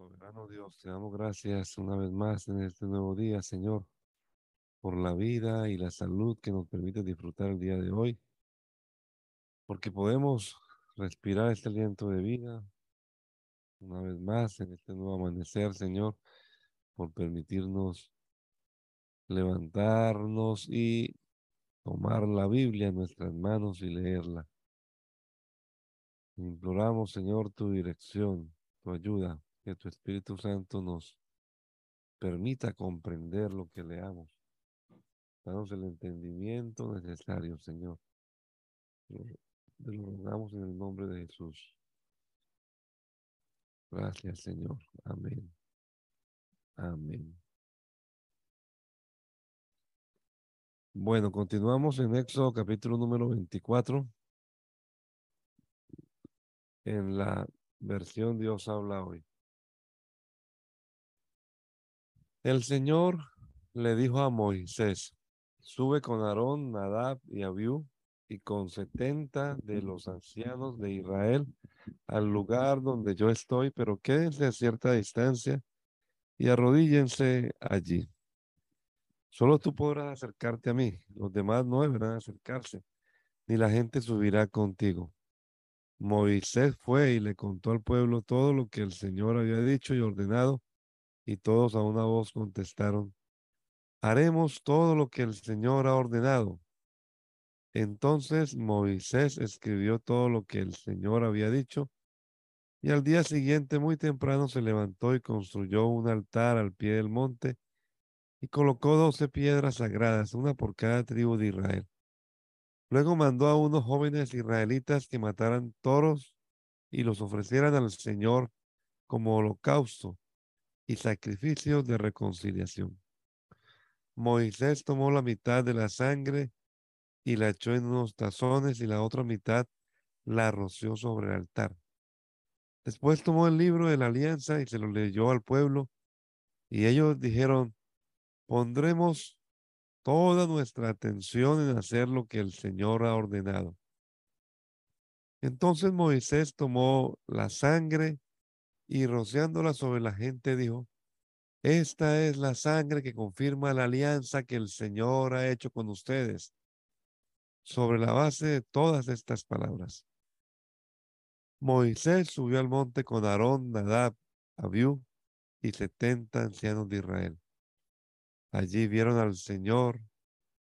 Soberano Dios, te damos gracias una vez más en este nuevo día, Señor, por la vida y la salud que nos permite disfrutar el día de hoy, porque podemos respirar este aliento de vida una vez más en este nuevo amanecer, Señor, por permitirnos levantarnos y tomar la Biblia en nuestras manos y leerla. Imploramos, Señor, tu dirección, tu ayuda que tu Espíritu Santo nos permita comprender lo que leamos. Danos el entendimiento necesario, Señor. Te lo rogamos en el nombre de Jesús. Gracias, Señor. Amén. Amén. Bueno, continuamos en Éxodo capítulo número 24. En la versión Dios habla hoy. El Señor le dijo a Moisés, sube con Aarón, Nadab y Abiú y con setenta de los ancianos de Israel al lugar donde yo estoy, pero quédense a cierta distancia y arrodíllense allí. Solo tú podrás acercarte a mí, los demás no deberán acercarse, ni la gente subirá contigo. Moisés fue y le contó al pueblo todo lo que el Señor había dicho y ordenado y todos a una voz contestaron, haremos todo lo que el Señor ha ordenado. Entonces Moisés escribió todo lo que el Señor había dicho, y al día siguiente muy temprano se levantó y construyó un altar al pie del monte, y colocó doce piedras sagradas, una por cada tribu de Israel. Luego mandó a unos jóvenes israelitas que mataran toros y los ofrecieran al Señor como holocausto y sacrificios de reconciliación. Moisés tomó la mitad de la sangre y la echó en unos tazones y la otra mitad la roció sobre el altar. Después tomó el libro de la alianza y se lo leyó al pueblo y ellos dijeron, pondremos toda nuestra atención en hacer lo que el Señor ha ordenado. Entonces Moisés tomó la sangre y rociándola sobre la gente dijo, esta es la sangre que confirma la alianza que el Señor ha hecho con ustedes. Sobre la base de todas estas palabras. Moisés subió al monte con Aarón, Nadab, Abiú y setenta ancianos de Israel. Allí vieron al Señor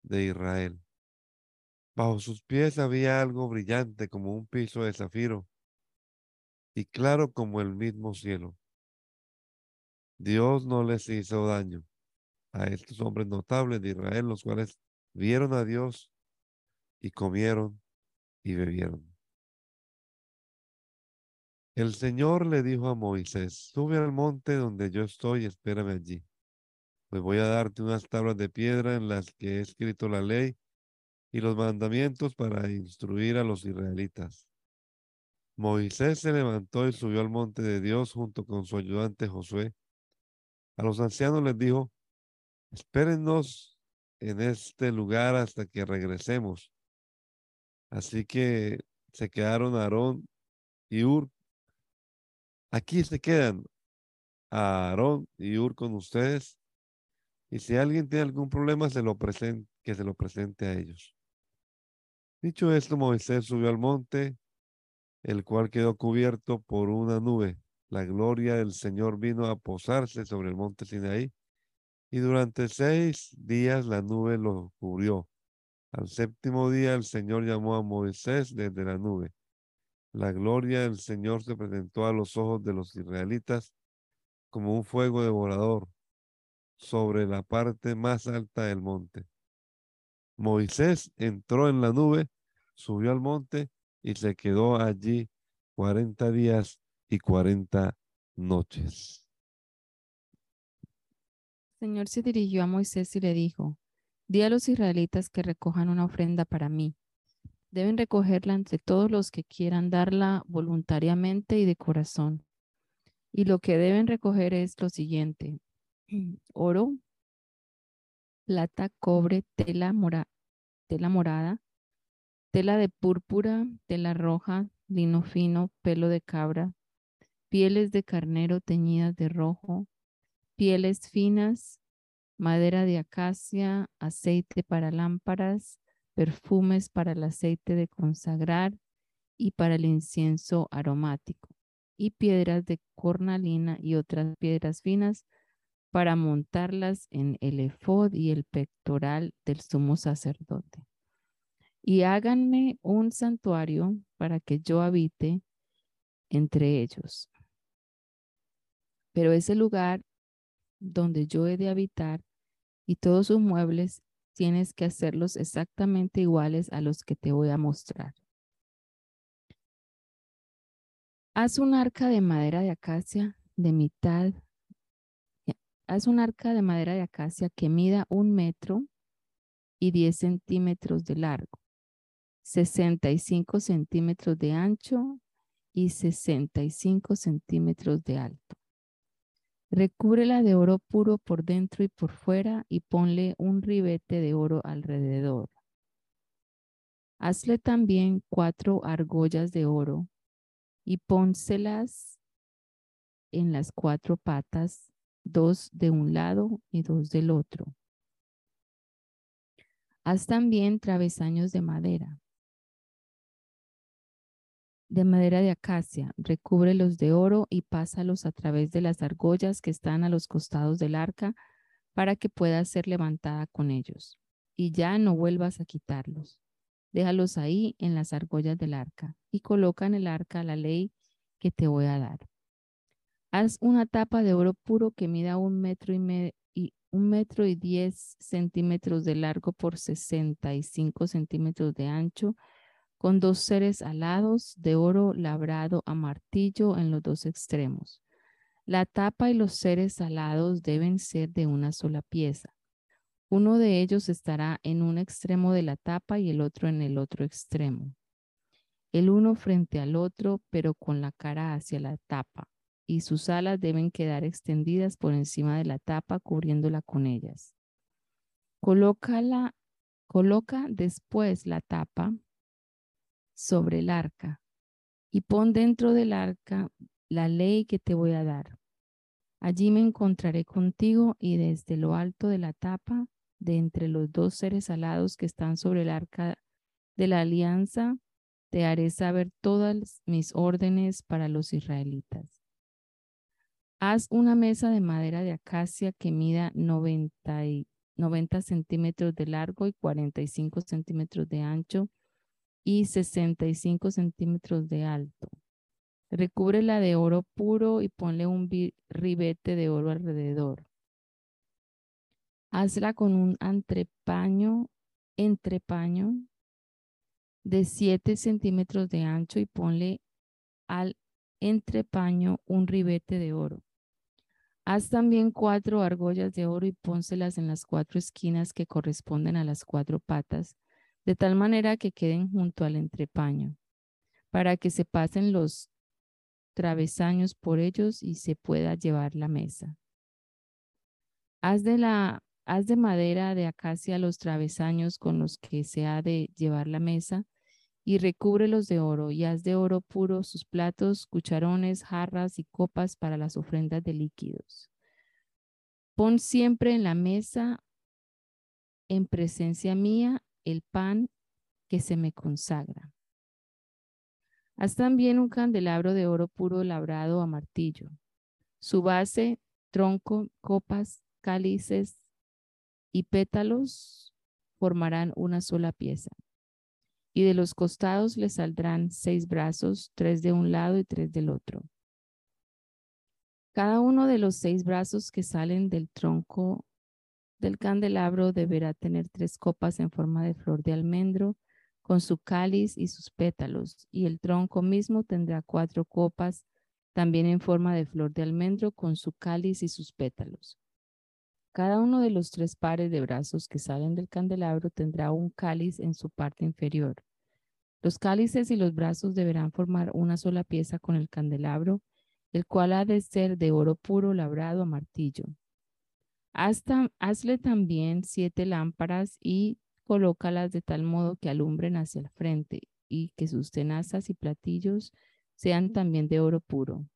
de Israel. Bajo sus pies había algo brillante como un piso de zafiro y claro como el mismo cielo. Dios no les hizo daño a estos hombres notables de Israel, los cuales vieron a Dios y comieron y bebieron. El Señor le dijo a Moisés, sube al monte donde yo estoy y espérame allí. Pues voy a darte unas tablas de piedra en las que he escrito la ley y los mandamientos para instruir a los israelitas. Moisés se levantó y subió al monte de Dios junto con su ayudante Josué. A los ancianos les dijo, espérennos en este lugar hasta que regresemos. Así que se quedaron Aarón y Ur. Aquí se quedan Aarón y Ur con ustedes. Y si alguien tiene algún problema, se lo presente, que se lo presente a ellos. Dicho esto, Moisés subió al monte el cual quedó cubierto por una nube. La gloria del Señor vino a posarse sobre el monte Sinaí, y durante seis días la nube lo cubrió. Al séptimo día el Señor llamó a Moisés desde la nube. La gloria del Señor se presentó a los ojos de los israelitas como un fuego devorador sobre la parte más alta del monte. Moisés entró en la nube, subió al monte y se quedó allí cuarenta días y cuarenta noches. Señor se dirigió a Moisés y le dijo, di a los israelitas que recojan una ofrenda para mí. Deben recogerla entre todos los que quieran darla voluntariamente y de corazón. Y lo que deben recoger es lo siguiente, oro, plata, cobre, tela, tela morada, tela de púrpura, tela roja, lino fino, pelo de cabra, pieles de carnero teñidas de rojo, pieles finas, madera de acacia, aceite para lámparas, perfumes para el aceite de consagrar y para el incienso aromático, y piedras de cornalina y otras piedras finas para montarlas en el efod y el pectoral del sumo sacerdote. Y háganme un santuario para que yo habite entre ellos. Pero ese lugar donde yo he de habitar y todos sus muebles tienes que hacerlos exactamente iguales a los que te voy a mostrar. Haz un arca de madera de acacia de mitad. Haz un arca de madera de acacia que mida un metro y diez centímetros de largo, 65 centímetros de ancho y 65 centímetros de alto. Recúbrela de oro puro por dentro y por fuera y ponle un ribete de oro alrededor. Hazle también cuatro argollas de oro y pónselas en las cuatro patas, dos de un lado y dos del otro. Haz también travesaños de madera de madera de acacia, recúbrelos de oro y pásalos a través de las argollas que están a los costados del arca para que pueda ser levantada con ellos. Y ya no vuelvas a quitarlos. Déjalos ahí en las argollas del arca y coloca en el arca la ley que te voy a dar. Haz una tapa de oro puro que mida un metro y, y un metro y diez centímetros de largo por sesenta y cinco centímetros de ancho con dos seres alados de oro labrado a martillo en los dos extremos. La tapa y los seres alados deben ser de una sola pieza. Uno de ellos estará en un extremo de la tapa y el otro en el otro extremo. El uno frente al otro, pero con la cara hacia la tapa, y sus alas deben quedar extendidas por encima de la tapa, cubriéndola con ellas. Colócala, coloca después la tapa sobre el arca y pon dentro del arca la ley que te voy a dar. Allí me encontraré contigo y desde lo alto de la tapa, de entre los dos seres alados que están sobre el arca de la alianza, te haré saber todas mis órdenes para los israelitas. Haz una mesa de madera de acacia que mida 90, 90 centímetros de largo y 45 centímetros de ancho y 65 centímetros de alto. Recúbrela de oro puro y ponle un ribete de oro alrededor. Hazla con un entrepaño, entrepaño de 7 centímetros de ancho y ponle al entrepaño un ribete de oro. Haz también cuatro argollas de oro y pónselas en las cuatro esquinas que corresponden a las cuatro patas de tal manera que queden junto al entrepaño, para que se pasen los travesaños por ellos y se pueda llevar la mesa. Haz de, la, haz de madera de acacia los travesaños con los que se ha de llevar la mesa y recúbrelos de oro y haz de oro puro sus platos, cucharones, jarras y copas para las ofrendas de líquidos. Pon siempre en la mesa en presencia mía el pan que se me consagra. Haz también un candelabro de oro puro labrado a martillo. Su base, tronco, copas, cálices y pétalos formarán una sola pieza. Y de los costados le saldrán seis brazos, tres de un lado y tres del otro. Cada uno de los seis brazos que salen del tronco del candelabro deberá tener tres copas en forma de flor de almendro con su cáliz y sus pétalos, y el tronco mismo tendrá cuatro copas también en forma de flor de almendro con su cáliz y sus pétalos. Cada uno de los tres pares de brazos que salen del candelabro tendrá un cáliz en su parte inferior. Los cálices y los brazos deberán formar una sola pieza con el candelabro, el cual ha de ser de oro puro labrado a martillo hazle también siete lámparas y colócalas de tal modo que alumbren hacia el frente y que sus tenazas y platillos sean también de oro puro.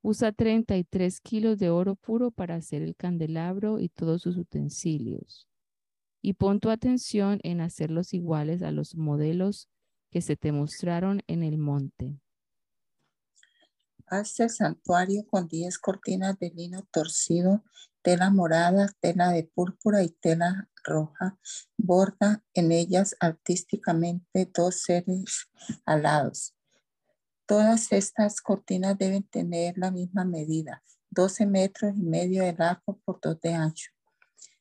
Usa 33 kilos de oro puro para hacer el candelabro y todos sus utensilios. Y pon tu atención en hacerlos iguales a los modelos que se te mostraron en el monte. Haz el santuario con 10 cortinas de lino torcido, tela morada, tela de púrpura y tela roja. Borda en ellas artísticamente dos seres alados. Todas estas cortinas deben tener la misma medida, 12 metros y medio de largo por 2 de ancho.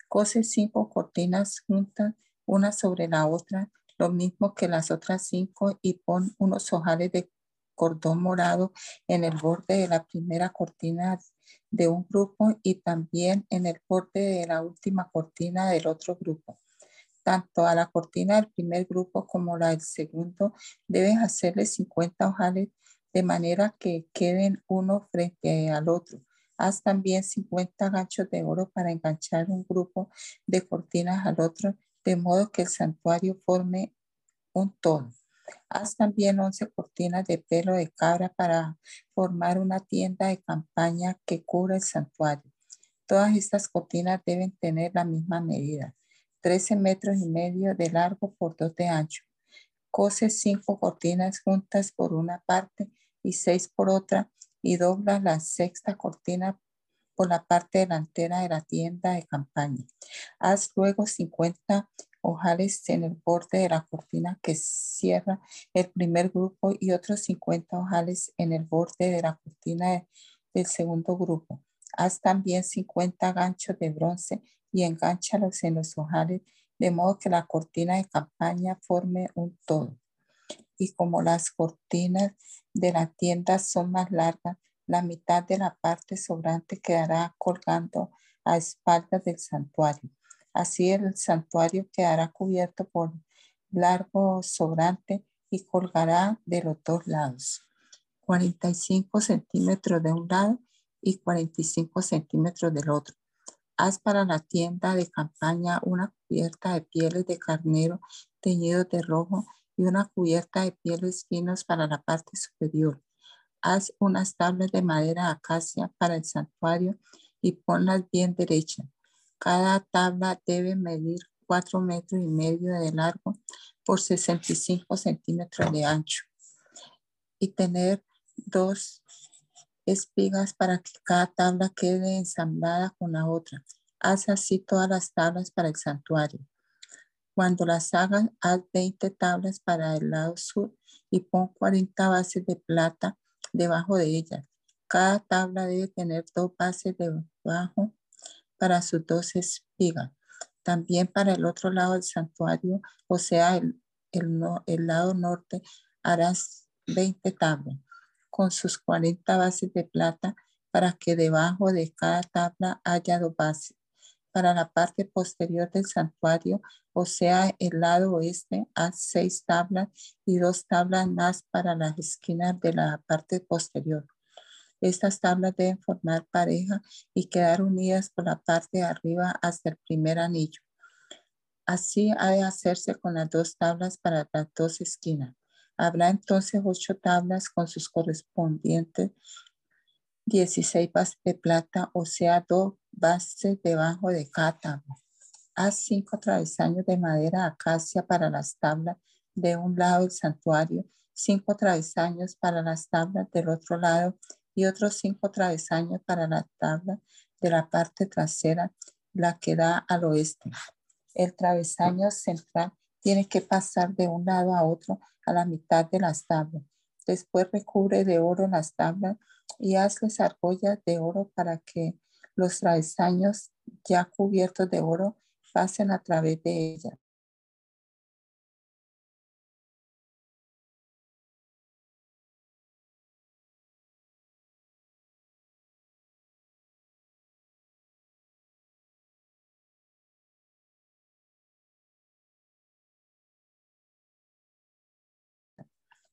Cose cinco cortinas juntas, una sobre la otra, lo mismo que las otras cinco, y pon unos ojales de cordón morado en el borde de la primera cortina de un grupo y también en el borde de la última cortina del otro grupo. Tanto a la cortina del primer grupo como la del segundo debes hacerle 50 ojales de manera que queden uno frente al otro. Haz también 50 ganchos de oro para enganchar un grupo de cortinas al otro, de modo que el santuario forme un todo. Haz también 11 cortinas de pelo de cabra para formar una tienda de campaña que cubra el santuario. Todas estas cortinas deben tener la misma medida, 13 metros y medio de largo por 2 de ancho. Cose cinco cortinas juntas por una parte y seis por otra y dobla la sexta cortina por la parte delantera de la tienda de campaña. Haz luego 50 ojales en el borde de la cortina que cierra el primer grupo y otros 50 ojales en el borde de la cortina del segundo grupo. Haz también 50 ganchos de bronce y enganchalos en los ojales de modo que la cortina de campaña forme un todo. Y como las cortinas de la tienda son más largas, la mitad de la parte sobrante quedará colgando a espaldas del santuario. Así el santuario quedará cubierto por largo sobrante y colgará de los dos lados. 45 centímetros de un lado y 45 centímetros del otro. Haz para la tienda de campaña una cubierta de pieles de carnero teñidos de rojo y una cubierta de pieles finas para la parte superior. Haz unas tablas de madera acacia para el santuario y ponlas bien derechas. Cada tabla debe medir 4 metros y medio de largo por 65 centímetros de ancho y tener dos espigas para que cada tabla quede ensamblada con la otra. Haz así todas las tablas para el santuario. Cuando las hagas, haz 20 tablas para el lado sur y pon 40 bases de plata debajo de ellas. Cada tabla debe tener dos bases debajo para sus dos espigas. También para el otro lado del santuario, o sea, el, el, lado norte, harás 20 tablas con sus 40 bases de plata para que debajo de cada tabla haya dos bases. Para la parte posterior del santuario, o sea, el lado oeste, haz seis tablas y dos tablas más para las esquinas de la parte posterior. Estas tablas deben formar pareja y quedar unidas por la parte de arriba hasta el primer anillo. Así ha de hacerse con las dos tablas para las dos esquinas. Habrá entonces ocho tablas con sus correspondientes 16 bases de plata, o sea, dos bases debajo de cada tabla. Haz cinco travesaños de madera acacia para las tablas de un lado del santuario, cinco travesaños para las tablas del otro lado y otros cinco travesaños para la tabla de la parte trasera, la que da al oeste. El travesaño central tiene que pasar de un lado a otro a la mitad de las tablas. Después recubre de oro las tablas y hazles argollas de oro para que los travesaños ya cubiertos de oro pasen a través de ellas.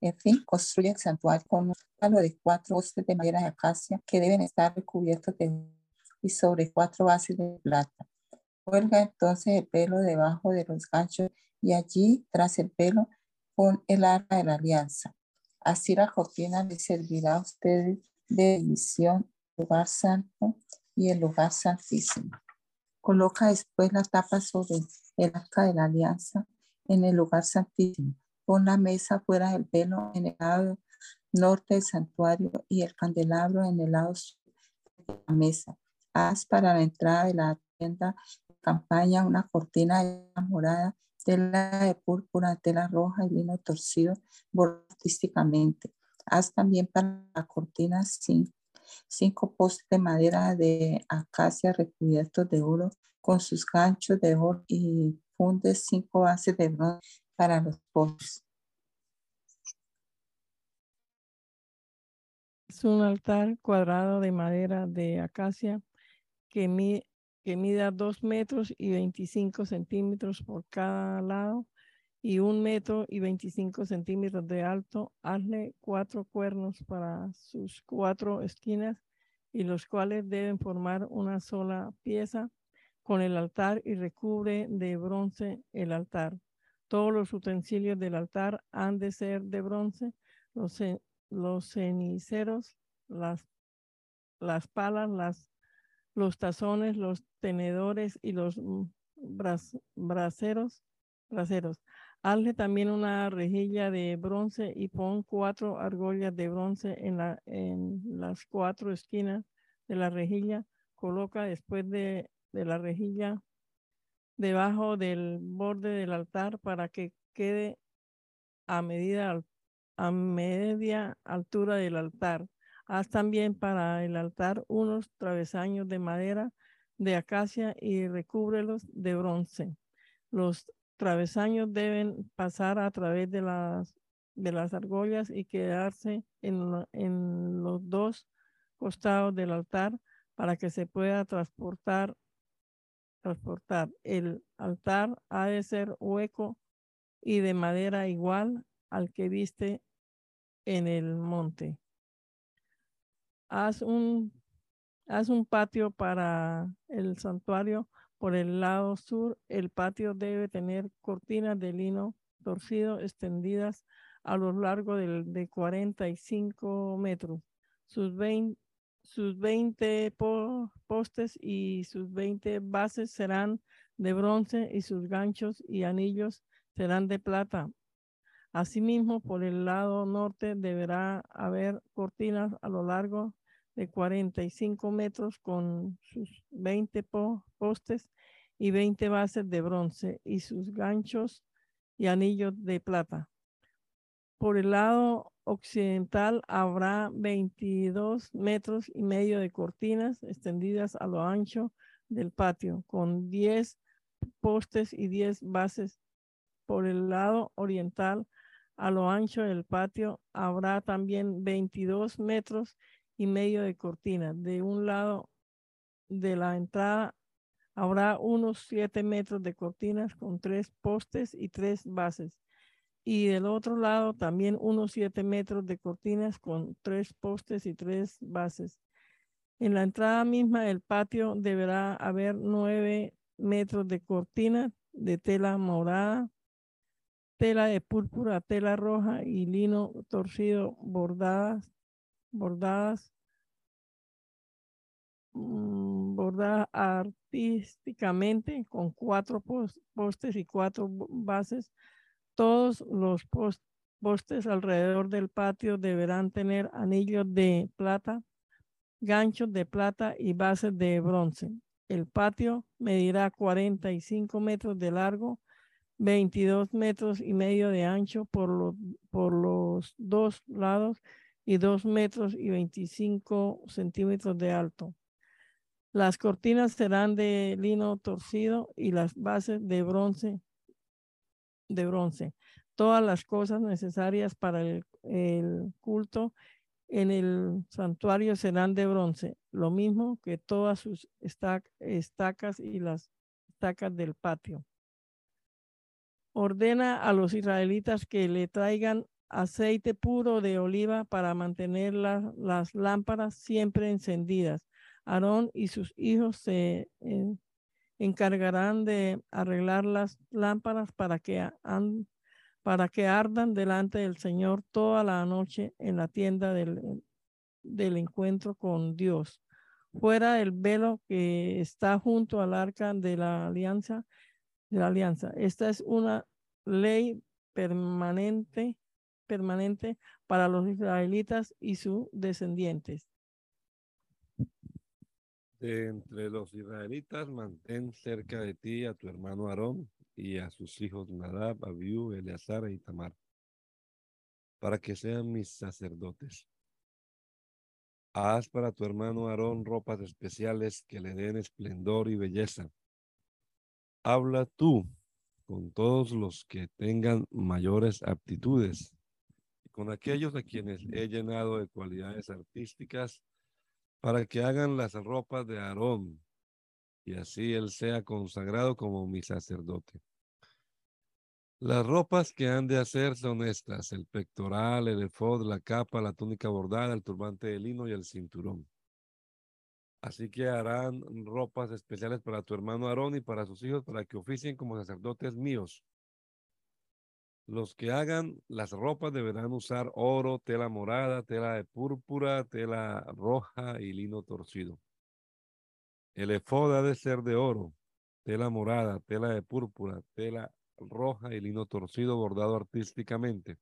En fin, construye el santuario con un palo de cuatro postes de madera de acacia que deben estar recubiertos de y sobre cuatro bases de plata. Cuelga entonces el pelo debajo de los ganchos y allí, tras el pelo, pon el arca de la alianza. Así la cortina les servirá a ustedes de edición, lugar santo y el lugar santísimo. Coloca después la tapa sobre el arca de la alianza en el lugar santísimo. Pon la mesa fuera del velo en el lado norte del santuario y el candelabro en el lado sur de la mesa. Haz para la entrada de la tienda de campaña una cortina de morada, tela de púrpura, tela roja y lino torcido artísticamente. Haz también para la cortina cinco, cinco postes de madera de acacia recubiertos de oro con sus ganchos de oro y fundes cinco bases de bronce para los postes. Es un altar cuadrado de madera de acacia que, que mida 2 metros y 25 centímetros por cada lado y un metro y 25 centímetros de alto. Hazle cuatro cuernos para sus cuatro esquinas y los cuales deben formar una sola pieza con el altar y recubre de bronce el altar. Todos los utensilios del altar han de ser de bronce, los, los ceniceros, las, las palas, las, los tazones, los tenedores y los mm, braceros, braceros. Hazle también una rejilla de bronce y pon cuatro argollas de bronce en, la, en las cuatro esquinas de la rejilla. Coloca después de de la rejilla debajo del borde del altar para que quede a medida a media altura del altar. Haz también para el altar unos travesaños de madera de acacia y recúbrelos de bronce. Los travesaños deben pasar a través de las, de las argollas y quedarse en, en los dos costados del altar para que se pueda transportar transportar. El altar ha de ser hueco y de madera igual al que viste en el monte. Haz un, haz un patio para el santuario por el lado sur. El patio debe tener cortinas de lino torcido extendidas a lo largo de, de 45 metros. Sus 20, sus 20 postes y sus 20 bases serán de bronce y sus ganchos y anillos serán de plata. Asimismo, por el lado norte deberá haber cortinas a lo largo de 45 metros con sus 20 postes y 20 bases de bronce y sus ganchos y anillos de plata. Por el lado occidental habrá 22 metros y medio de cortinas extendidas a lo ancho del patio, con 10 postes y 10 bases. Por el lado oriental, a lo ancho del patio, habrá también 22 metros y medio de cortina. De un lado de la entrada habrá unos 7 metros de cortinas con tres postes y tres bases y del otro lado también unos 7 metros de cortinas con tres postes y tres bases. En la entrada misma del patio deberá haber 9 metros de cortina de tela morada, tela de púrpura, tela roja y lino torcido bordadas, bordadas, mm, bordadas artísticamente con cuatro postes y cuatro bases todos los postes alrededor del patio deberán tener anillos de plata, ganchos de plata y bases de bronce. El patio medirá 45 metros de largo, 22 metros y medio de ancho por, por los dos lados y 2 metros y 25 centímetros de alto. Las cortinas serán de lino torcido y las bases de bronce de bronce. Todas las cosas necesarias para el, culto en el santuario serán de bronce, lo mismo que todas sus estacas y las estacas del patio. Ordena a los israelitas que le traigan aceite puro de oliva para mantener las lámparas siempre encendidas. Aarón y sus hijos se eh, encargarán de arreglar las lámparas para que, para que ardan delante del Señor toda la noche en la tienda del, del encuentro con Dios. Fuera del velo que está junto al arca de la alianza, de la alianza. Esta es una ley permanente, permanente para los israelitas y sus descendientes. De entre los israelitas, mantén cerca de ti a tu hermano Aarón y a sus hijos Nadab, Abiú, Eleazar y Tamar, para que sean mis sacerdotes. Haz para tu hermano Aarón ropas especiales que le den esplendor y belleza. Habla tú con todos los que tengan mayores aptitudes, y con aquellos a quienes he llenado de cualidades artísticas, para que hagan las ropas de Aarón, y así él sea consagrado como mi sacerdote. Las ropas que han de hacer son estas, el pectoral, el efod, la capa, la túnica bordada, el turbante de lino y el cinturón. Así que harán ropas especiales para tu hermano Aarón y para sus hijos para que oficien como sacerdotes míos. Los que hagan las ropas deberán usar oro, tela morada, tela de púrpura, tela roja y lino torcido. El efod ha de ser de oro, tela morada, tela de púrpura, tela roja y lino torcido bordado artísticamente.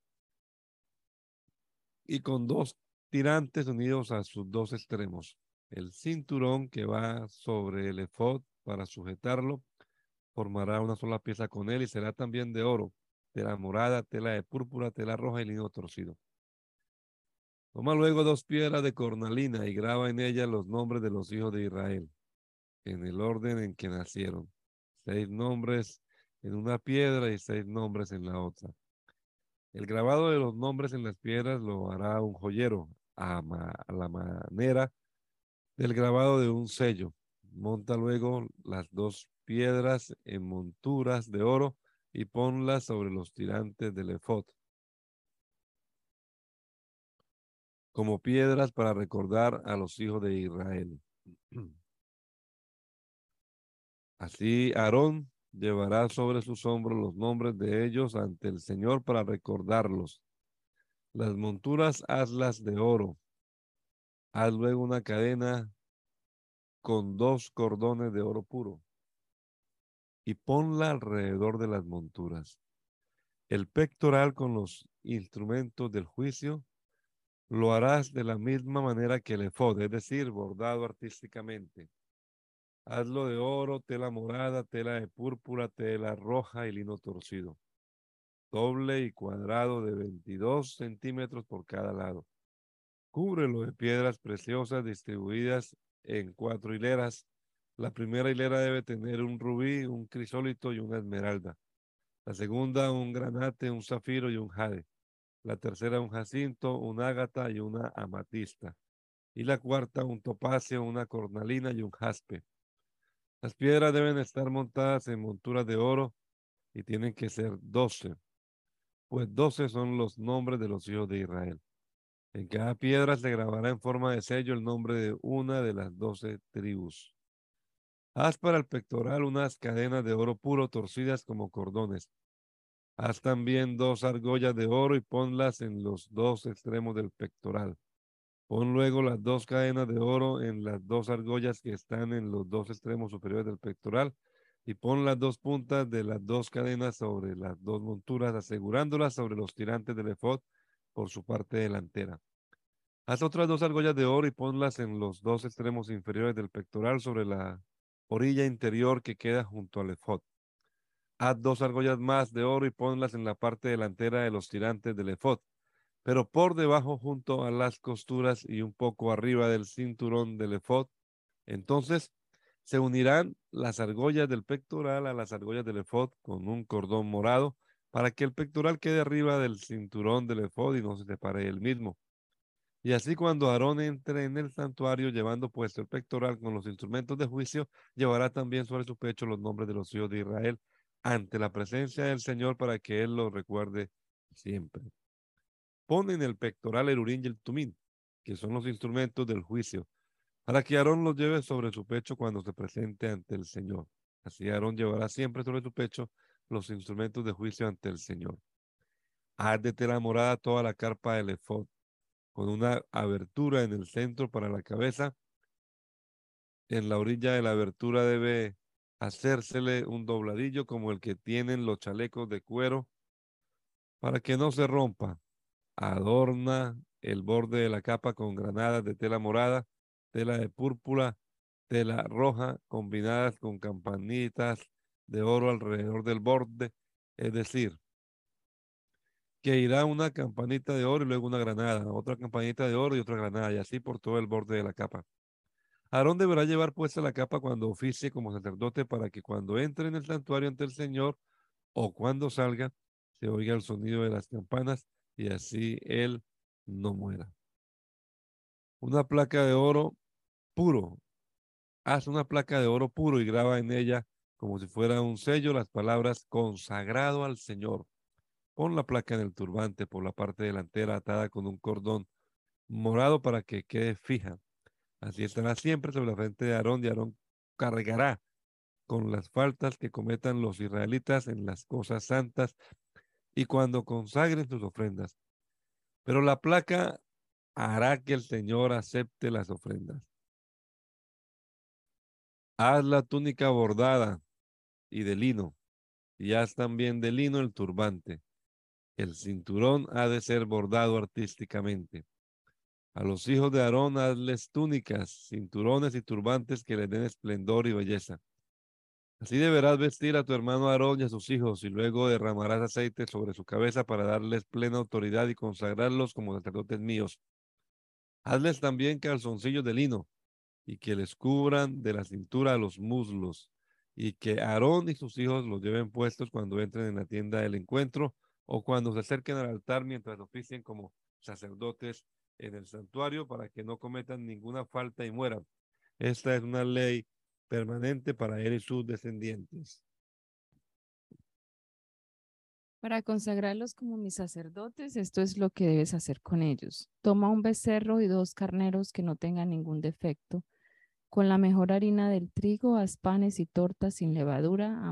Y con dos tirantes unidos a sus dos extremos. El cinturón que va sobre el efod para sujetarlo formará una sola pieza con él y será también de oro, tela morada, tela de púrpura, tela roja y lino torcido. Toma luego dos piedras de cornalina y graba en ellas los nombres de los hijos de Israel, en el orden en que nacieron. Seis nombres en una piedra y seis nombres en la otra. El grabado de los nombres en las piedras lo hará un joyero a, a la manera del grabado de un sello. Monta luego las dos piedras en monturas de oro y ponlas sobre los tirantes del efod. Como piedras para recordar a los hijos de Israel. Así Aarón llevará sobre sus hombros los nombres de ellos ante el Señor para recordarlos. Las monturas hazlas de oro Haz luego una cadena con dos cordones de oro puro y ponla alrededor de las monturas. El pectoral con los instrumentos del juicio lo harás de la misma manera que el efod, es decir, bordado artísticamente. Hazlo de oro, tela morada, tela de púrpura, tela roja y lino torcido. Doble y cuadrado de 22 centímetros por cada lado. Cúbrelo de piedras preciosas distribuidas en cuatro hileras. La primera hilera debe tener un rubí, un crisólito y una esmeralda. La segunda, un granate, un zafiro y un jade. La tercera, un jacinto, un ágata y una amatista. Y la cuarta, un topacio, una cornalina y un jaspe. Las piedras deben estar montadas en monturas de oro y tienen que ser doce, pues doce son los nombres de los hijos de Israel. En cada piedra se grabará en forma de sello el nombre de una de las doce tribus. Haz para el pectoral unas cadenas de oro puro torcidas como cordones. Haz también dos argollas de oro y ponlas en los dos extremos del pectoral. Pon luego las dos cadenas de oro en las dos argollas que están en los dos extremos superiores del pectoral y pon las dos puntas de las dos cadenas sobre las dos monturas, asegurándolas sobre los tirantes del efod por su parte delantera. Haz otras dos argollas de oro y ponlas en los dos extremos inferiores del pectoral sobre la orilla interior que queda junto al efod. Haz dos argollas más de oro y ponlas en la parte delantera de los tirantes del efod, pero por debajo junto a las costuras y un poco arriba del cinturón del efod. Entonces se unirán las argollas del pectoral a las argollas del efod con un cordón morado para que el pectoral quede arriba del cinturón del efod y no se separe el mismo. Y así cuando Aarón entre en el santuario llevando puesto el pectoral con los instrumentos de juicio, llevará también sobre su pecho los nombres de los hijos de Israel ante la presencia del Señor para que Él los recuerde siempre. Pon en el pectoral el urín y el tumín, que son los instrumentos del juicio, para que Aarón los lleve sobre su pecho cuando se presente ante el Señor. Así Aarón llevará siempre sobre su pecho los instrumentos de juicio ante el Señor. Haz de tela morada toda la carpa del efod, con una abertura en el centro para la cabeza. En la orilla de la abertura debe hacérsele un dobladillo como el que tienen los chalecos de cuero para que no se rompa. Adorna el borde de la capa con granadas de tela morada, tela de púrpura, tela roja, combinadas con campanitas de oro alrededor del borde, es decir, que irá una campanita de oro y luego una granada, otra campanita de oro y otra granada, y así por todo el borde de la capa. Aarón deberá llevar puesta la capa cuando oficie como sacerdote para que cuando entre en el santuario ante el Señor o cuando salga, se oiga el sonido de las campanas y así él no muera. Una placa de oro puro. Haz una placa de oro puro y graba en ella como si fuera un sello las palabras consagrado al Señor. Pon la placa en el turbante por la parte delantera atada con un cordón morado para que quede fija. Así estará siempre sobre la frente de Aarón y Aarón cargará con las faltas que cometan los israelitas en las cosas santas y cuando consagren sus ofrendas. Pero la placa hará que el Señor acepte las ofrendas. Haz la túnica bordada y de lino, y haz también de lino el turbante. El cinturón ha de ser bordado artísticamente. A los hijos de Aarón hazles túnicas, cinturones y turbantes que les den esplendor y belleza. Así deberás vestir a tu hermano Aarón y a sus hijos, y luego derramarás aceite sobre su cabeza para darles plena autoridad y consagrarlos como sacerdotes míos. Hazles también calzoncillos de lino, y que les cubran de la cintura a los muslos, y que Aarón y sus hijos los lleven puestos cuando entren en la tienda del encuentro o cuando se acerquen al altar mientras oficien como sacerdotes en el santuario para que no cometan ninguna falta y mueran. Esta es una ley permanente para él y sus descendientes. Para consagrarlos como mis sacerdotes, esto es lo que debes hacer con ellos. Toma un becerro y dos carneros que no tengan ningún defecto. Con la mejor harina del trigo, haz panes y tortas sin levadura,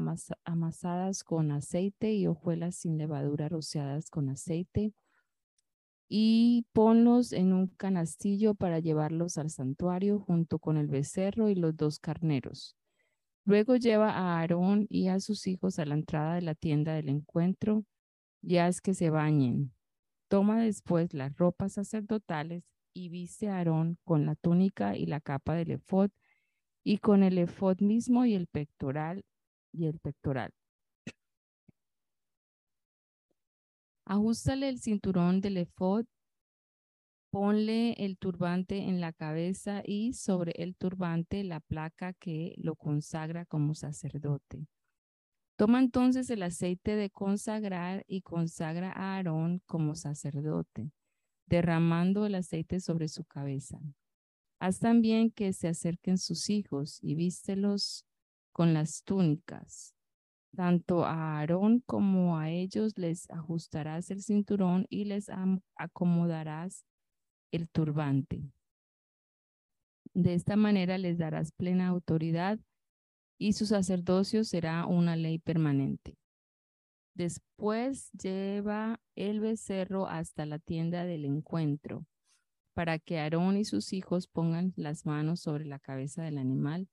amasadas con aceite y hojuelas sin levadura rociadas con aceite y ponlos en un canastillo para llevarlos al santuario junto con el becerro y los dos carneros. Luego lleva a Aarón y a sus hijos a la entrada de la tienda del encuentro y haz que se bañen. Toma después las ropas sacerdotales y viste a Aarón con la túnica y la capa del efod y con el efod mismo y el pectoral y el pectoral. Ajustale el cinturón del efod, ponle el turbante en la cabeza y sobre el turbante la placa que lo consagra como sacerdote. Toma entonces el aceite de consagrar y consagra a Aarón como sacerdote, derramando el aceite sobre su cabeza. Haz también que se acerquen sus hijos y vístelos con las túnicas tanto a Aarón como a ellos les ajustarás el cinturón y les acomodarás el turbante. De esta manera les darás plena autoridad y su sacerdocio será una ley permanente. Después lleva el becerro hasta la tienda del encuentro para que Aarón y sus hijos pongan las manos sobre la cabeza del animal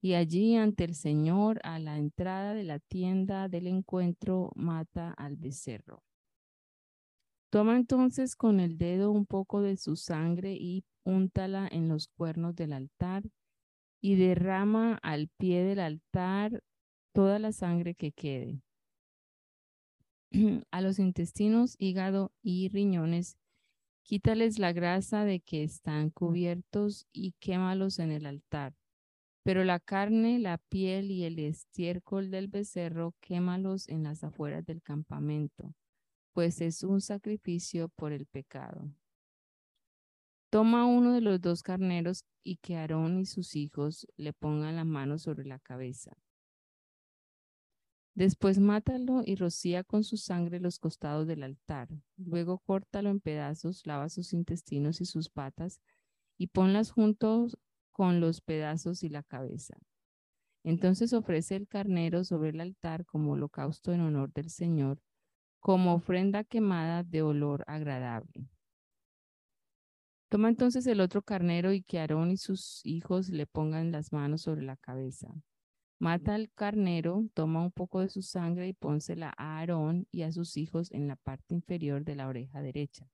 y allí ante el Señor a la entrada de la tienda del encuentro mata al becerro. Toma entonces con el dedo un poco de su sangre y úntala en los cuernos del altar y derrama al pie del altar toda la sangre que quede. A los intestinos, hígado y riñones, quítales la grasa de que están cubiertos y quémalos en el altar pero la carne, la piel y el estiércol del becerro, quémalos en las afueras del campamento, pues es un sacrificio por el pecado. Toma uno de los dos carneros y que Aarón y sus hijos le pongan la mano sobre la cabeza. Después mátalo y rocía con su sangre los costados del altar. Luego córtalo en pedazos, lava sus intestinos y sus patas y ponlas juntos con los pedazos y la cabeza. Entonces ofrece el carnero sobre el altar como holocausto en honor del Señor, como ofrenda quemada de olor agradable. Toma entonces el otro carnero y que Aarón y sus hijos le pongan las manos sobre la cabeza. Mata al carnero, toma un poco de su sangre y pónsela a Aarón y a sus hijos en la parte inferior de la oreja derecha,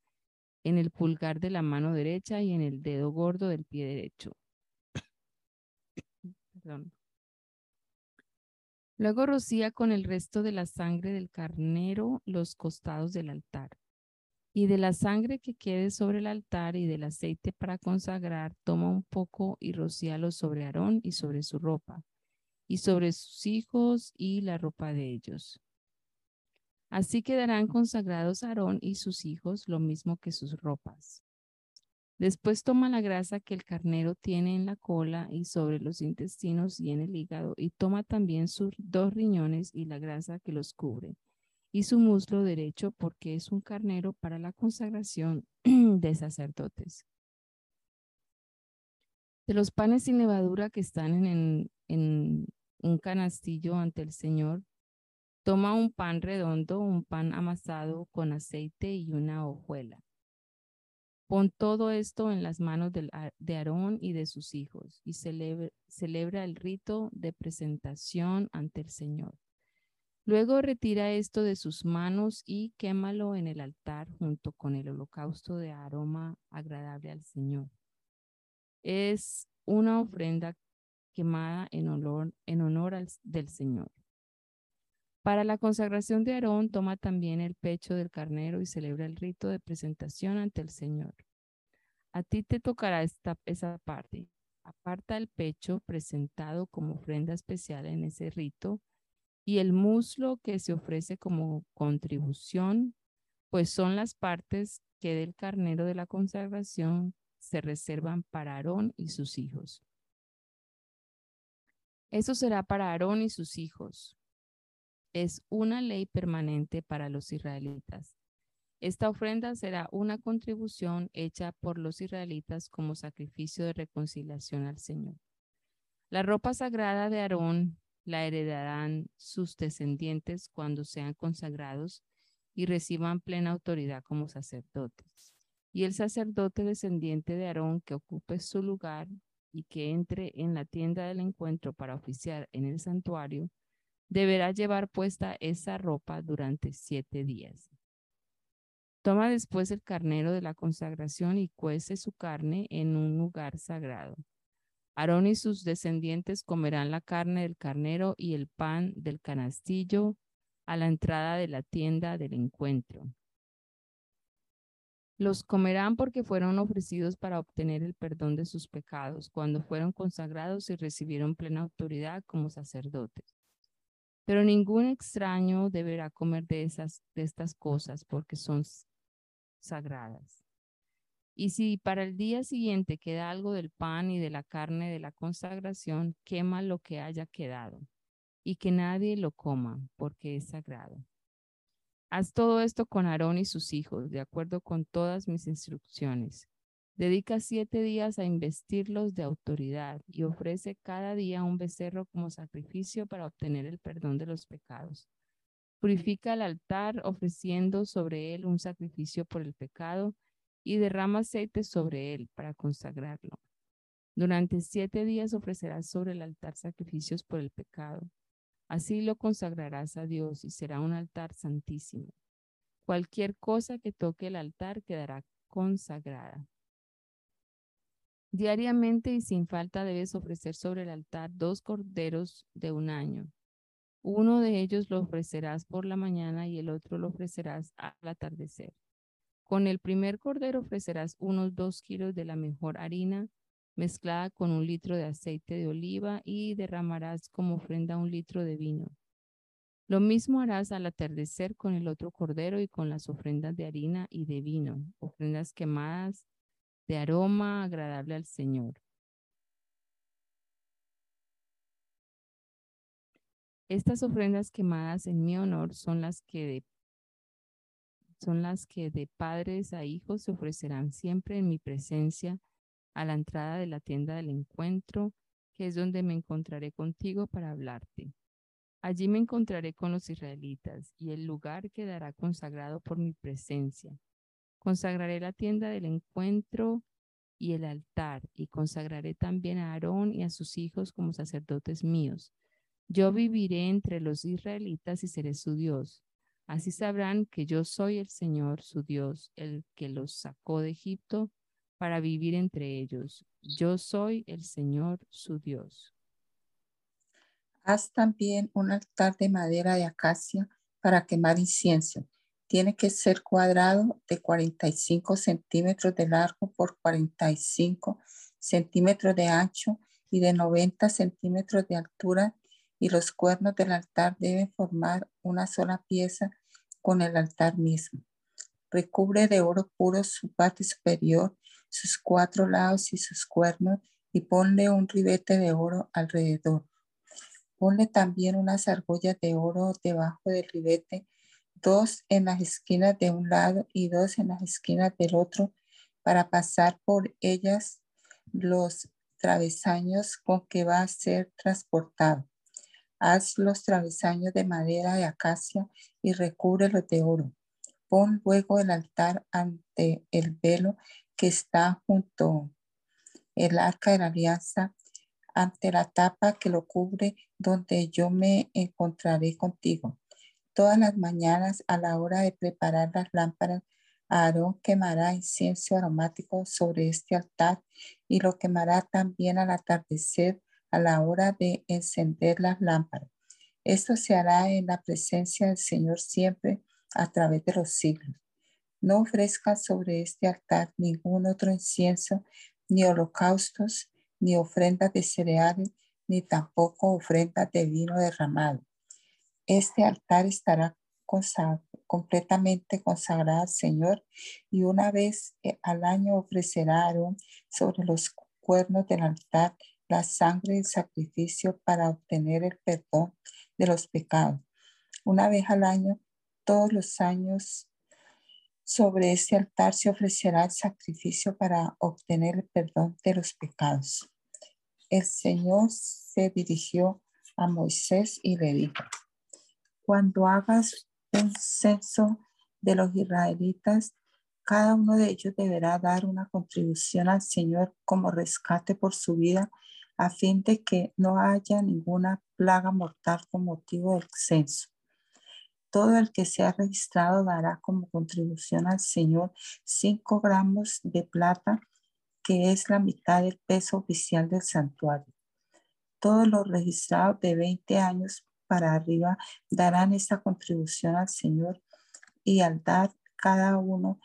en el pulgar de la mano derecha y en el dedo gordo del pie derecho. Luego rocía con el resto de la sangre del carnero los costados del altar. Y de la sangre que quede sobre el altar y del aceite para consagrar, toma un poco y rocíalo sobre Aarón y sobre su ropa, y sobre sus hijos y la ropa de ellos. Así quedarán consagrados Aarón y sus hijos, lo mismo que sus ropas. Después toma la grasa que el carnero tiene en la cola y sobre los intestinos y en el hígado, y toma también sus dos riñones y la grasa que los cubre y su muslo derecho porque es un carnero para la consagración de sacerdotes. De los panes sin levadura que están en, en un canastillo ante el Señor, toma un pan redondo, un pan amasado con aceite y una hojuela. Pon todo esto en las manos de Aarón y de sus hijos y celebra el rito de presentación ante el Señor. Luego retira esto de sus manos y quémalo en el altar junto con el holocausto de aroma agradable al Señor. Es una ofrenda quemada en honor, honor del Señor. Para la consagración de Aarón, toma también el pecho del carnero y celebra el rito de presentación ante el Señor. A ti te tocará esta, esa parte. Aparta el pecho presentado como ofrenda especial en ese rito y el muslo que se ofrece como contribución, pues son las partes que del carnero de la consagración se reservan para Aarón y sus hijos. Eso será para Aarón y sus hijos. Es una ley permanente para los israelitas. Esta ofrenda será una contribución hecha por los israelitas como sacrificio de reconciliación al Señor. La ropa sagrada de Aarón la heredarán sus descendientes cuando sean consagrados y reciban plena autoridad como sacerdotes. Y el sacerdote descendiente de Aarón que ocupe su lugar y que entre en la tienda del encuentro para oficiar en el santuario, deberá llevar puesta esa ropa durante siete días. Toma después el carnero de la consagración y cuece su carne en un lugar sagrado Aarón y sus descendientes comerán la carne del carnero y el pan del canastillo a la entrada de la tienda del encuentro. Los comerán porque fueron ofrecidos para obtener el perdón de sus pecados cuando fueron consagrados y recibieron plena autoridad como sacerdotes. Pero ningún extraño deberá comer de, esas, de estas cosas porque son sagradas. Y si para el día siguiente queda algo del pan y de la carne de la consagración, quema lo que haya quedado y que nadie lo coma, porque es sagrado. Haz todo esto con Aarón y sus hijos, de acuerdo con todas mis instrucciones. Dedica siete días a investirlos de autoridad y ofrece cada día un becerro como sacrificio para obtener el perdón de los pecados. Purifica el altar ofreciendo sobre él un sacrificio por el pecado y derrama aceite sobre él para consagrarlo. Durante siete días ofrecerás sobre el altar sacrificios por el pecado. Así lo consagrarás a Dios y será un altar santísimo. Cualquier cosa que toque el altar quedará consagrada. Diariamente y sin falta debes ofrecer sobre el altar dos corderos de un año. Uno de ellos lo ofrecerás por la mañana y el otro lo ofrecerás al atardecer. Con el primer cordero ofrecerás unos dos kilos de la mejor harina mezclada con un litro de aceite de oliva y derramarás como ofrenda un litro de vino. Lo mismo harás al atardecer con el otro cordero y con las ofrendas de harina y de vino, ofrendas quemadas de aroma agradable al Señor. Estas ofrendas quemadas en mi honor son las que de son las que de padres a hijos se ofrecerán siempre en mi presencia a la entrada de la tienda del encuentro, que es donde me encontraré contigo para hablarte. Allí me encontraré con los israelitas y el lugar quedará consagrado por mi presencia. Consagraré la tienda del encuentro y el altar, y consagraré también a Aarón y a sus hijos como sacerdotes míos. Yo viviré entre los israelitas y seré su Dios. Así sabrán que yo soy el Señor, su Dios, el que los sacó de Egipto para vivir entre ellos. Yo soy el Señor, su Dios. Haz también un altar de madera de acacia para quemar incienso. Tiene que ser cuadrado de 45 centímetros de largo por 45 centímetros de ancho y de 90 centímetros de altura y los cuernos del altar deben formar una sola pieza con el altar mismo. Recubre de oro puro su parte superior, sus cuatro lados y sus cuernos y ponle un ribete de oro alrededor. Ponle también unas argollas de oro debajo del ribete, dos en las esquinas de un lado y dos en las esquinas del otro, para pasar por ellas los travesaños con que va a ser transportado. Haz los travesaños de madera de acacia y recúbrelos de oro. Pon luego el altar ante el velo que está junto el arca de la alianza, ante la tapa que lo cubre, donde yo me encontraré contigo. Todas las mañanas a la hora de preparar las lámparas, Aarón quemará incienso aromático sobre este altar y lo quemará también al atardecer a la hora de encender las lámparas. Esto se hará en la presencia del Señor siempre a través de los siglos. No ofrezca sobre este altar ningún otro incienso, ni holocaustos, ni ofrendas de cereales, ni tampoco ofrendas de vino derramado. Este altar estará completamente consagrado al Señor y una vez eh, al año ofrecerá sobre los cuernos del altar la sangre del sacrificio para obtener el perdón de los pecados. Una vez al año, todos los años, sobre este altar se ofrecerá el sacrificio para obtener el perdón de los pecados. El Señor se dirigió a Moisés y le dijo, cuando hagas un censo de los israelitas, cada uno de ellos deberá dar una contribución al Señor como rescate por su vida a fin de que no haya ninguna plaga mortal con motivo del censo. Todo el que sea registrado dará como contribución al Señor cinco gramos de plata, que es la mitad del peso oficial del santuario. Todos los registrados de 20 años para arriba darán esta contribución al Señor y al dar cada uno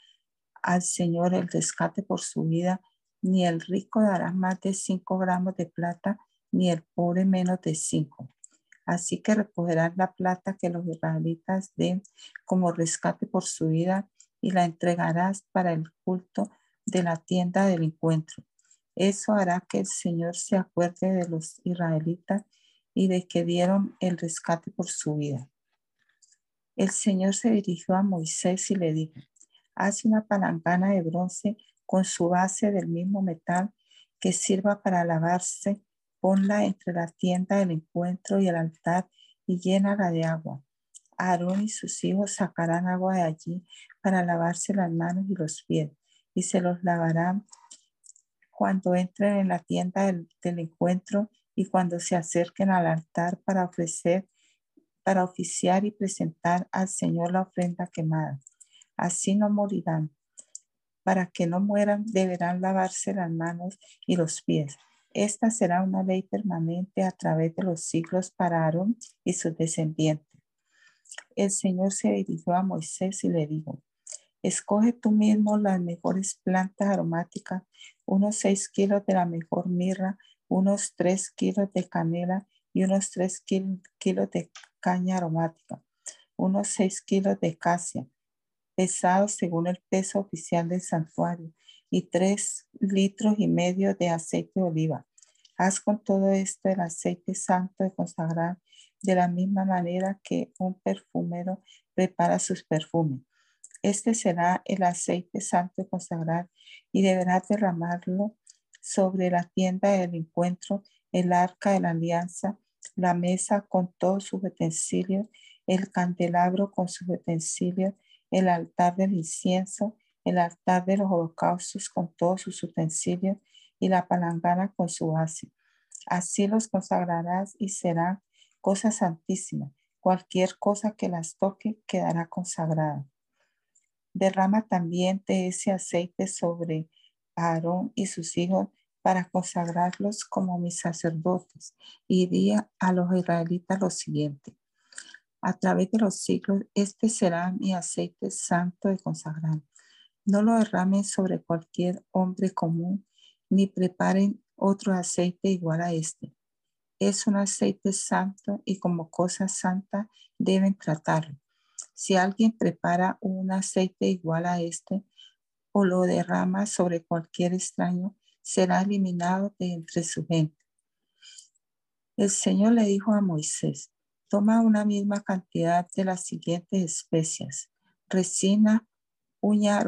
al Señor el rescate por su vida, ni el rico dará más de cinco gramos de plata, ni el pobre menos de cinco. Así que recogerán la plata que los israelitas den como rescate por su vida y la entregarás para el culto de la tienda del encuentro. Eso hará que el Señor se acuerde de los israelitas y de que dieron el rescate por su vida. El Señor se dirigió a Moisés y le dijo, haz una palangana de bronce con su base del mismo metal que sirva para lavarse, ponla entre la tienda del encuentro y el altar y llénala de agua. Aarón y sus hijos sacarán agua de allí para lavarse las manos y los pies y se los lavarán cuando entren en la tienda del, del encuentro y cuando se acerquen al altar para ofrecer, para oficiar y presentar al Señor la ofrenda quemada. Así no morirán para que no mueran, deberán lavarse las manos y los pies. Esta será una ley permanente a través de los siglos para Aarón y sus descendientes. El Señor se dirigió a Moisés y le dijo, escoge tú mismo las mejores plantas aromáticas, unos seis kilos de la mejor mirra, unos tres kilos de canela y unos tres kilos de caña aromática, unos seis kilos de casia pesados según el peso oficial del santuario, y tres litros y medio de aceite de oliva. Haz con todo esto el aceite santo de consagrar de la misma manera que un perfumero prepara sus perfumes. Este será el aceite santo de consagrar y deberás derramarlo sobre la tienda del encuentro, el arca de la alianza, la mesa con todos sus utensilios, el candelabro con sus utensilios, el altar del incienso, el altar de los holocaustos con todos sus utensilios y la palangana con su base. Así los consagrarás y serán cosas santísimas. Cualquier cosa que las toque quedará consagrada. Derrama también de ese aceite sobre Aarón y sus hijos para consagrarlos como mis sacerdotes. Y di a los israelitas lo siguiente. A través de los siglos, este será mi aceite santo de consagrar. No lo derramen sobre cualquier hombre común, ni preparen otro aceite igual a este. Es un aceite santo y como cosa santa deben tratarlo. Si alguien prepara un aceite igual a este o lo derrama sobre cualquier extraño, será eliminado de entre su gente. El Señor le dijo a Moisés, toma una misma cantidad de las siguientes especias, resina, uña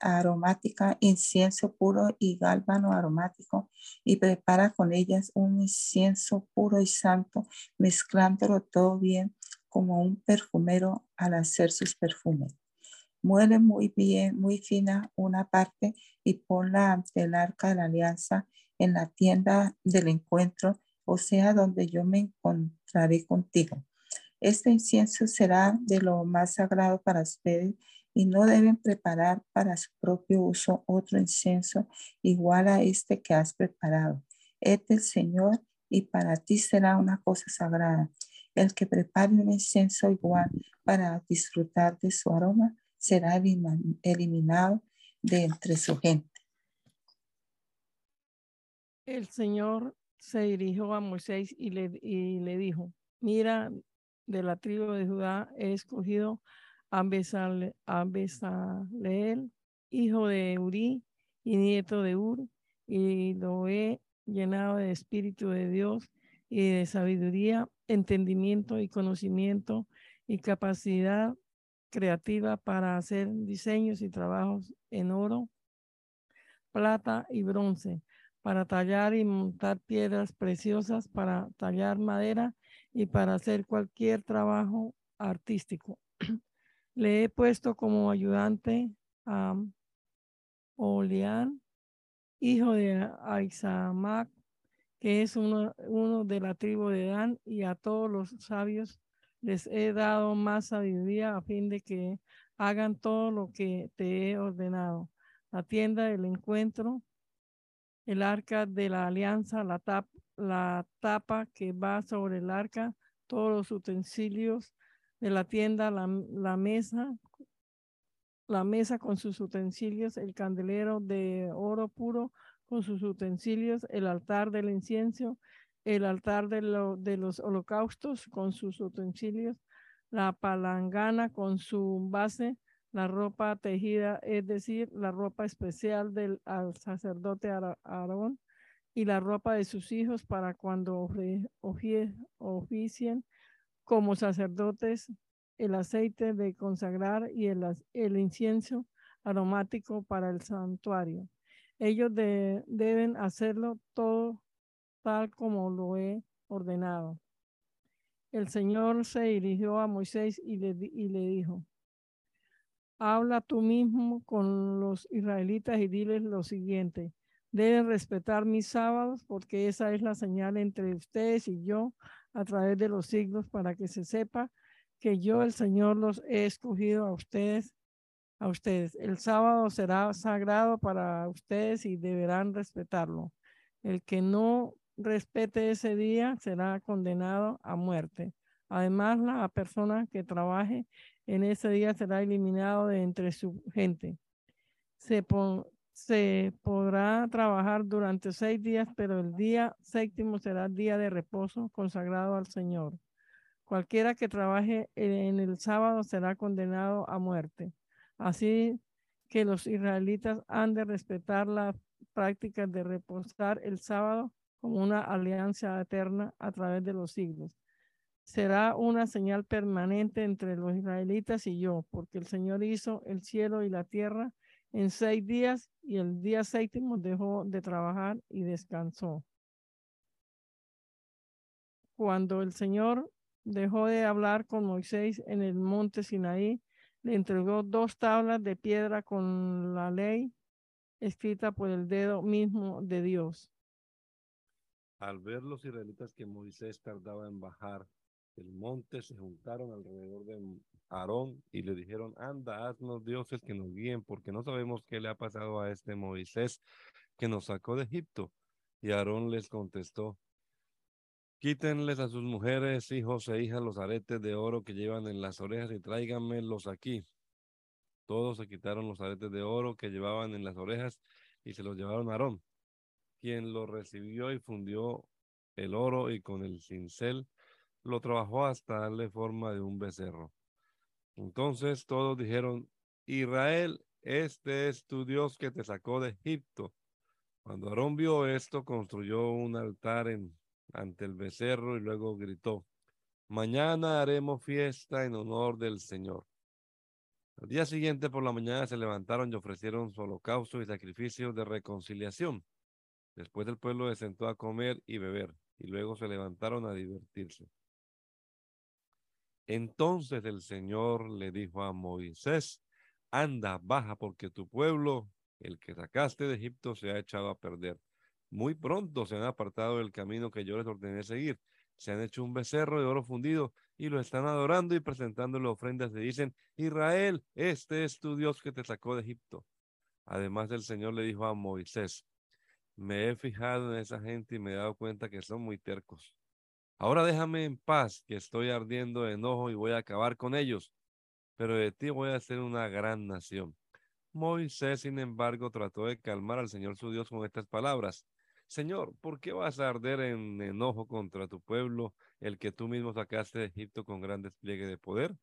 aromática, incienso puro y gálbano aromático, y prepara con ellas un incienso puro y santo, mezclándolo todo bien como un perfumero al hacer sus perfumes. Muele muy bien, muy fina una parte y ponla ante el arca de la alianza en la tienda del encuentro, o sea, donde yo me encontraré contigo. Este incienso será de lo más sagrado para ustedes y no deben preparar para su propio uso otro incienso igual a este que has preparado. Este el Señor y para ti será una cosa sagrada. El que prepare un incienso igual para disfrutar de su aroma será eliminado de entre su gente. El Señor se dirigió a Moisés y le, y le dijo, mira, de la tribu de Judá he escogido a Besaleel, hijo de Uri y nieto de Ur, y lo he llenado de espíritu de Dios y de sabiduría, entendimiento y conocimiento y capacidad creativa para hacer diseños y trabajos en oro, plata y bronce, para tallar y montar piedras preciosas, para tallar madera y para hacer cualquier trabajo artístico. Le he puesto como ayudante a Olián, hijo de Aizamac, que es uno, uno de la tribu de Dan, y a todos los sabios les he dado más sabiduría a fin de que hagan todo lo que te he ordenado. La tienda del encuentro, el arca de la alianza, la, la tapa que va sobre el arca, todos los utensilios de la tienda, la, la mesa, la mesa con sus utensilios, el candelero de oro puro con sus utensilios, el altar del incienso, el altar de, de los holocaustos con sus utensilios, la palangana con su base, la ropa tejida, es decir, la ropa especial del sacerdote Aarón y la ropa de sus hijos para cuando oficien como sacerdotes, el aceite de consagrar y el, el incienso aromático para el santuario. Ellos deben hacerlo todo tal como lo he ordenado. El Señor se dirigió a Moisés y le, y le dijo, habla tú mismo con los israelitas y diles lo siguiente, deben respetar mis sábados porque esa es la señal entre ustedes y yo a través de los siglos para que se sepa que yo el Señor los he escogido a ustedes a ustedes. El sábado será sagrado para ustedes y deberán respetarlo. El que no respete ese día será condenado a muerte. Además, la persona que trabaje en ese día será eliminado de entre su gente. Se, se podrá trabajar durante seis días, pero el día séptimo será día de reposo consagrado al Señor. Cualquiera que trabaje en el sábado será condenado a muerte. Así que los israelitas han de respetar la práctica de reposar el sábado como una alianza eterna a través de los siglos. Será una señal permanente entre los israelitas y yo, porque el Señor hizo el cielo y la tierra en seis días y el día séptimo dejó de trabajar y descansó. Cuando el Señor dejó de hablar con Moisés en el monte Sinaí, le entregó dos tablas de piedra con la ley escrita por el dedo mismo de Dios. Al ver los israelitas que Moisés tardaba en bajar del monte, se juntaron alrededor de Aarón y le dijeron, anda, haznos dioses que nos guíen, porque no sabemos qué le ha pasado a este Moisés que nos sacó de Egipto. Y Aarón les contestó, quítenles a sus mujeres, hijos e hijas los aretes de oro que llevan en las orejas y tráiganmelos aquí. Todos se quitaron los aretes de oro que llevaban en las orejas y se los llevaron a Aarón quien lo recibió y fundió el oro y con el cincel lo trabajó hasta darle forma de un becerro. Entonces todos dijeron, Israel, este es tu Dios que te sacó de Egipto. Cuando Aarón vio esto, construyó un altar en, ante el becerro y luego gritó, mañana haremos fiesta en honor del Señor. Al día siguiente por la mañana se levantaron y ofrecieron su holocausto y sacrificio de reconciliación. Después el pueblo se sentó a comer y beber, y luego se levantaron a divertirse. Entonces el Señor le dijo a Moisés, anda, baja, porque tu pueblo, el que sacaste de Egipto, se ha echado a perder. Muy pronto se han apartado del camino que yo les ordené seguir. Se han hecho un becerro de oro fundido y lo están adorando y presentándole ofrendas. Y dicen, Israel, este es tu Dios que te sacó de Egipto. Además el Señor le dijo a Moisés, me he fijado en esa gente y me he dado cuenta que son muy tercos. Ahora déjame en paz, que estoy ardiendo enojo y voy a acabar con ellos, pero de ti voy a hacer una gran nación. Moisés, sin embargo, trató de calmar al Señor su Dios con estas palabras. Señor, ¿por qué vas a arder en enojo contra tu pueblo, el que tú mismo sacaste de Egipto con gran despliegue de poder?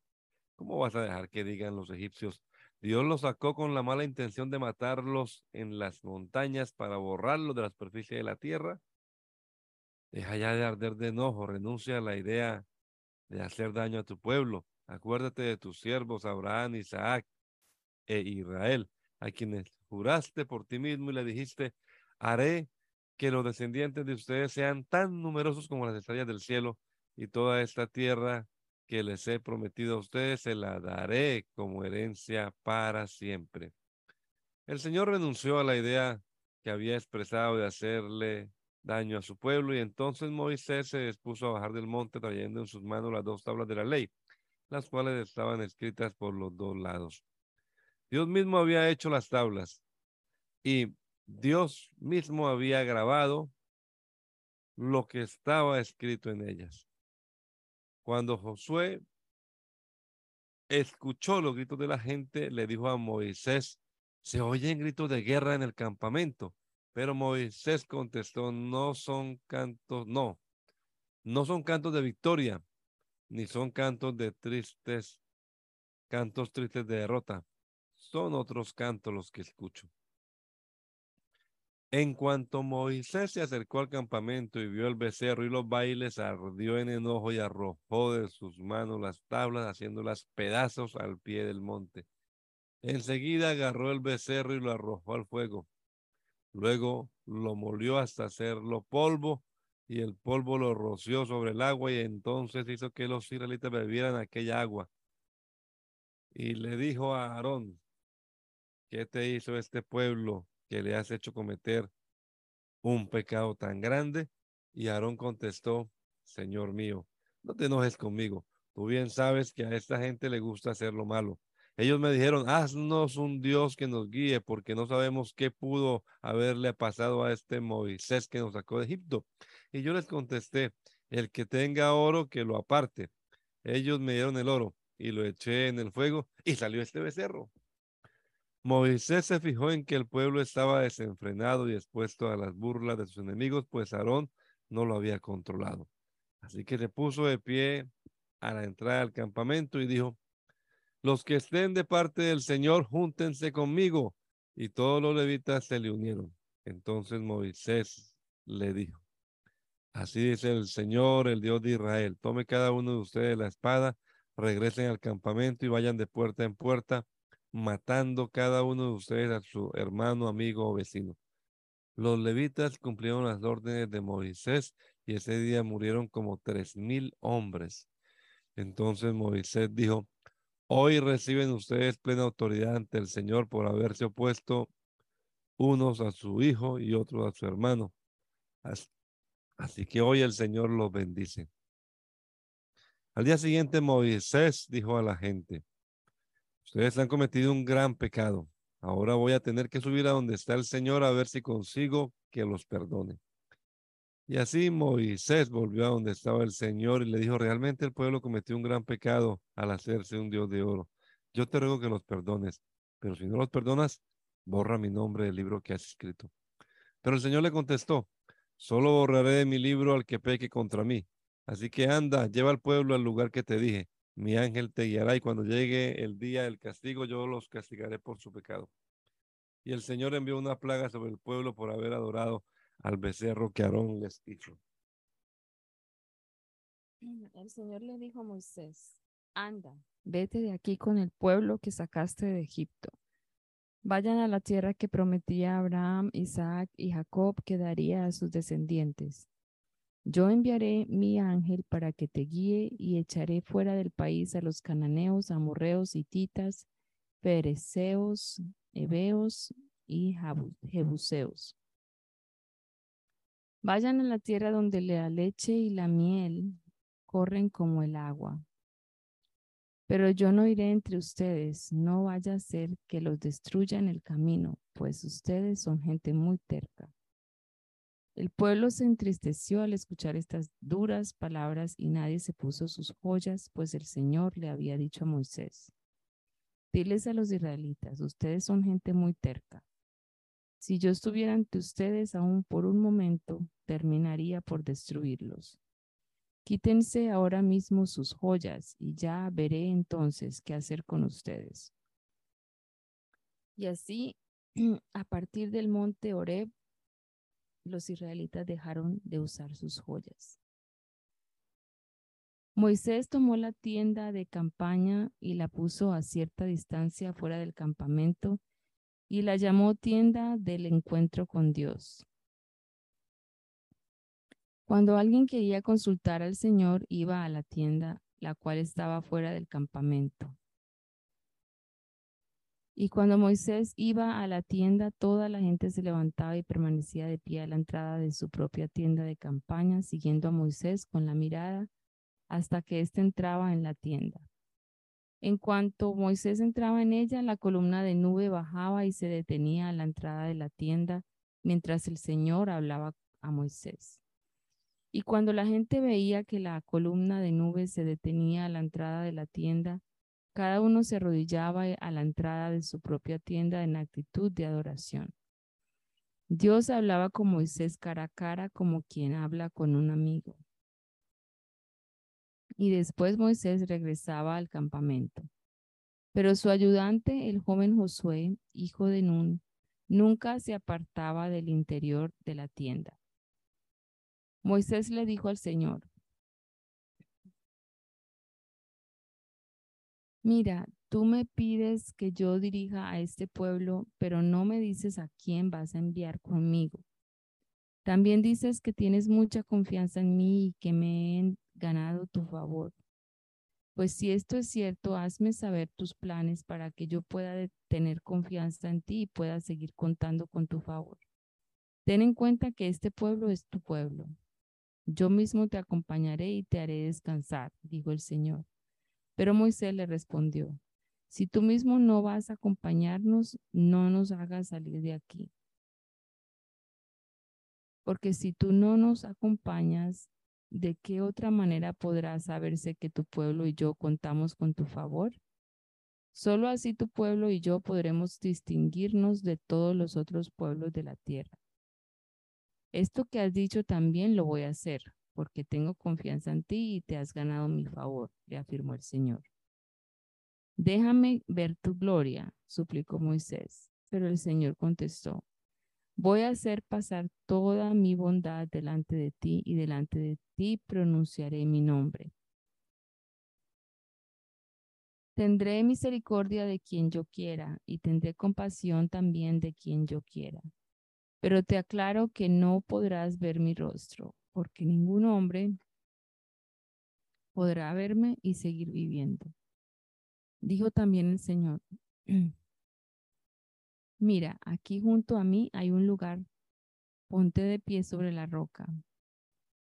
¿Cómo vas a dejar que digan los egipcios, Dios los sacó con la mala intención de matarlos en las montañas para borrarlos de la superficie de la tierra. Deja ya de arder de enojo, renuncia a la idea de hacer daño a tu pueblo. Acuérdate de tus siervos Abraham, Isaac e Israel, a quienes juraste por ti mismo y le dijiste, haré que los descendientes de ustedes sean tan numerosos como las estrellas del cielo y toda esta tierra que les he prometido a ustedes, se la daré como herencia para siempre. El Señor renunció a la idea que había expresado de hacerle daño a su pueblo y entonces Moisés se dispuso a bajar del monte trayendo en sus manos las dos tablas de la ley, las cuales estaban escritas por los dos lados. Dios mismo había hecho las tablas y Dios mismo había grabado lo que estaba escrito en ellas. Cuando Josué escuchó los gritos de la gente, le dijo a Moisés, se oyen gritos de guerra en el campamento. Pero Moisés contestó, no son cantos, no, no son cantos de victoria, ni son cantos de tristes, cantos tristes de derrota. Son otros cantos los que escucho. En cuanto Moisés se acercó al campamento y vio el becerro y los bailes, ardió en enojo y arrojó de sus manos las tablas, haciéndolas pedazos al pie del monte. Enseguida agarró el becerro y lo arrojó al fuego. Luego lo molió hasta hacerlo polvo y el polvo lo roció sobre el agua y entonces hizo que los israelitas bebieran aquella agua. Y le dijo a Aarón, ¿qué te hizo este pueblo? que le has hecho cometer un pecado tan grande? Y Aarón contestó, Señor mío, no te enojes conmigo. Tú bien sabes que a esta gente le gusta hacer lo malo. Ellos me dijeron, haznos un Dios que nos guíe, porque no sabemos qué pudo haberle pasado a este Moisés que nos sacó de Egipto. Y yo les contesté, el que tenga oro, que lo aparte. Ellos me dieron el oro y lo eché en el fuego y salió este becerro. Moisés se fijó en que el pueblo estaba desenfrenado y expuesto a las burlas de sus enemigos, pues Aarón no lo había controlado. Así que se puso de pie a la entrada del campamento y dijo, los que estén de parte del Señor, júntense conmigo. Y todos los levitas se le unieron. Entonces Moisés le dijo, así dice el Señor, el Dios de Israel, tome cada uno de ustedes la espada, regresen al campamento y vayan de puerta en puerta matando cada uno de ustedes a su hermano, amigo o vecino. Los levitas cumplieron las órdenes de Moisés y ese día murieron como tres mil hombres. Entonces Moisés dijo, Hoy reciben ustedes plena autoridad ante el Señor por haberse opuesto unos a su hijo y otros a su hermano. Así que hoy el Señor los bendice. Al día siguiente Moisés dijo a la gente, ustedes han cometido un gran pecado. Ahora voy a tener que subir a donde está el Señor a ver si consigo que los perdone. Y así Moisés volvió a donde estaba el Señor y le dijo, realmente el pueblo cometió un gran pecado al hacerse un Dios de oro. Yo te ruego que los perdones, pero si no los perdonas, borra mi nombre del libro que has escrito. Pero el Señor le contestó, solo borraré de mi libro al que peque contra mí. Así que anda, lleva al pueblo al lugar que te dije. Mi ángel te guiará y cuando llegue el día del castigo, yo los castigaré por su pecado. Y el Señor envió una plaga sobre el pueblo por haber adorado al becerro que Aarón les hizo. El Señor le dijo a Moisés, anda, vete de aquí con el pueblo que sacaste de Egipto. Vayan a la tierra que prometía Abraham, Isaac y Jacob que daría a sus descendientes. Yo enviaré mi ángel para que te guíe y echaré fuera del país a los cananeos, amorreos, hititas, pereceos, heveos y jebuseos. Vayan a la tierra donde la leche y la miel corren como el agua. Pero yo no iré entre ustedes, no vaya a ser que los destruya en el camino, pues ustedes son gente muy terca. El pueblo se entristeció al escuchar estas duras palabras y nadie se puso sus joyas, pues el Señor le había dicho a Moisés, diles a los israelitas, ustedes son gente muy terca. Si yo estuviera ante ustedes aún por un momento, terminaría por destruirlos. Quítense ahora mismo sus joyas y ya veré entonces qué hacer con ustedes. Y así, a partir del monte Oreb, los israelitas dejaron de usar sus joyas. Moisés tomó la tienda de campaña y la puso a cierta distancia fuera del campamento y la llamó tienda del encuentro con Dios. Cuando alguien quería consultar al Señor, iba a la tienda, la cual estaba fuera del campamento. Y cuando Moisés iba a la tienda, toda la gente se levantaba y permanecía de pie a la entrada de su propia tienda de campaña, siguiendo a Moisés con la mirada hasta que éste entraba en la tienda. En cuanto Moisés entraba en ella, la columna de nube bajaba y se detenía a la entrada de la tienda mientras el Señor hablaba a Moisés. Y cuando la gente veía que la columna de nube se detenía a la entrada de la tienda, cada uno se arrodillaba a la entrada de su propia tienda en actitud de adoración. Dios hablaba con Moisés cara a cara como quien habla con un amigo. Y después Moisés regresaba al campamento. Pero su ayudante, el joven Josué, hijo de Nun, nunca se apartaba del interior de la tienda. Moisés le dijo al Señor, mira, tú me pides que yo dirija a este pueblo, pero no me dices a quién vas a enviar conmigo. También dices que tienes mucha confianza en mí y que me ganado tu favor. Pues si esto es cierto, hazme saber tus planes para que yo pueda tener confianza en ti y pueda seguir contando con tu favor. Ten en cuenta que este pueblo es tu pueblo, yo mismo te acompañaré y te haré descansar, dijo el Señor. Pero Moisés le respondió, si tú mismo no vas a acompañarnos, no nos hagas salir de aquí. Porque si tú no nos acompañas, ¿de qué otra manera podrá saberse que tu pueblo y yo contamos con tu favor? Solo así tu pueblo y yo podremos distinguirnos de todos los otros pueblos de la tierra. Esto que has dicho también lo voy a hacer, porque tengo confianza en ti y te has ganado mi favor, le afirmó el Señor. Déjame ver tu gloria, suplicó Moisés. Pero el Señor contestó, voy a hacer pasar toda mi bondad delante de ti y delante de ti pronunciaré mi nombre. Tendré misericordia de quien yo quiera y tendré compasión también de quien yo quiera pero te aclaro que no podrás ver mi rostro, porque ningún hombre podrá verme y seguir viviendo. Dijo también el Señor, mira, aquí junto a mí hay un lugar, ponte de pie sobre la roca.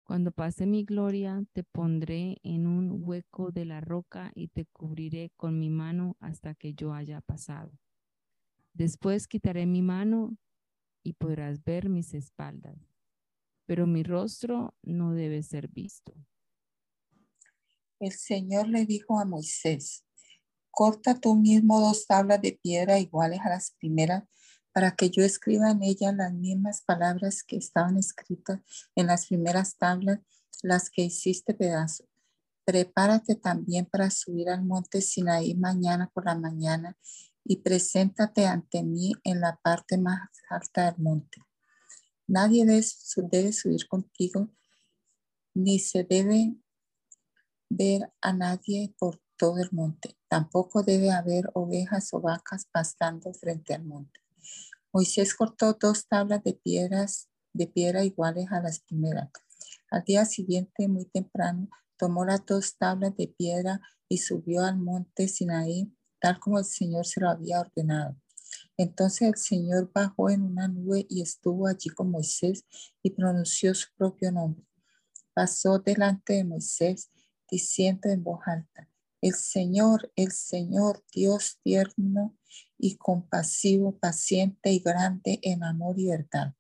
Cuando pase mi gloria, te pondré en un hueco de la roca y te cubriré con mi mano hasta que yo haya pasado. Después quitaré mi mano y podrás ver mis espaldas, pero mi rostro no debe ser visto. El Señor le dijo a Moisés, corta tú mismo dos tablas de piedra iguales a las primeras para que yo escriba en ella las mismas palabras que estaban escritas en las primeras tablas, las que hiciste pedazo. Prepárate también para subir al monte Sinaí mañana por la mañana y preséntate ante mí en la parte más alta del monte. Nadie debe subir contigo, ni se debe ver a nadie por todo el monte. Tampoco debe haber ovejas o vacas pastando frente al monte. Moisés cortó dos tablas de piedras de piedra iguales a las primeras. Al día siguiente, muy temprano, tomó las dos tablas de piedra y subió al monte Sinaí, tal como el Señor se lo había ordenado. Entonces el Señor bajó en una nube y estuvo allí con Moisés y pronunció su propio nombre. Pasó delante de Moisés diciendo en voz alta, el Señor, el Señor, Dios tierno y compasivo, paciente y grande en amor y verdad.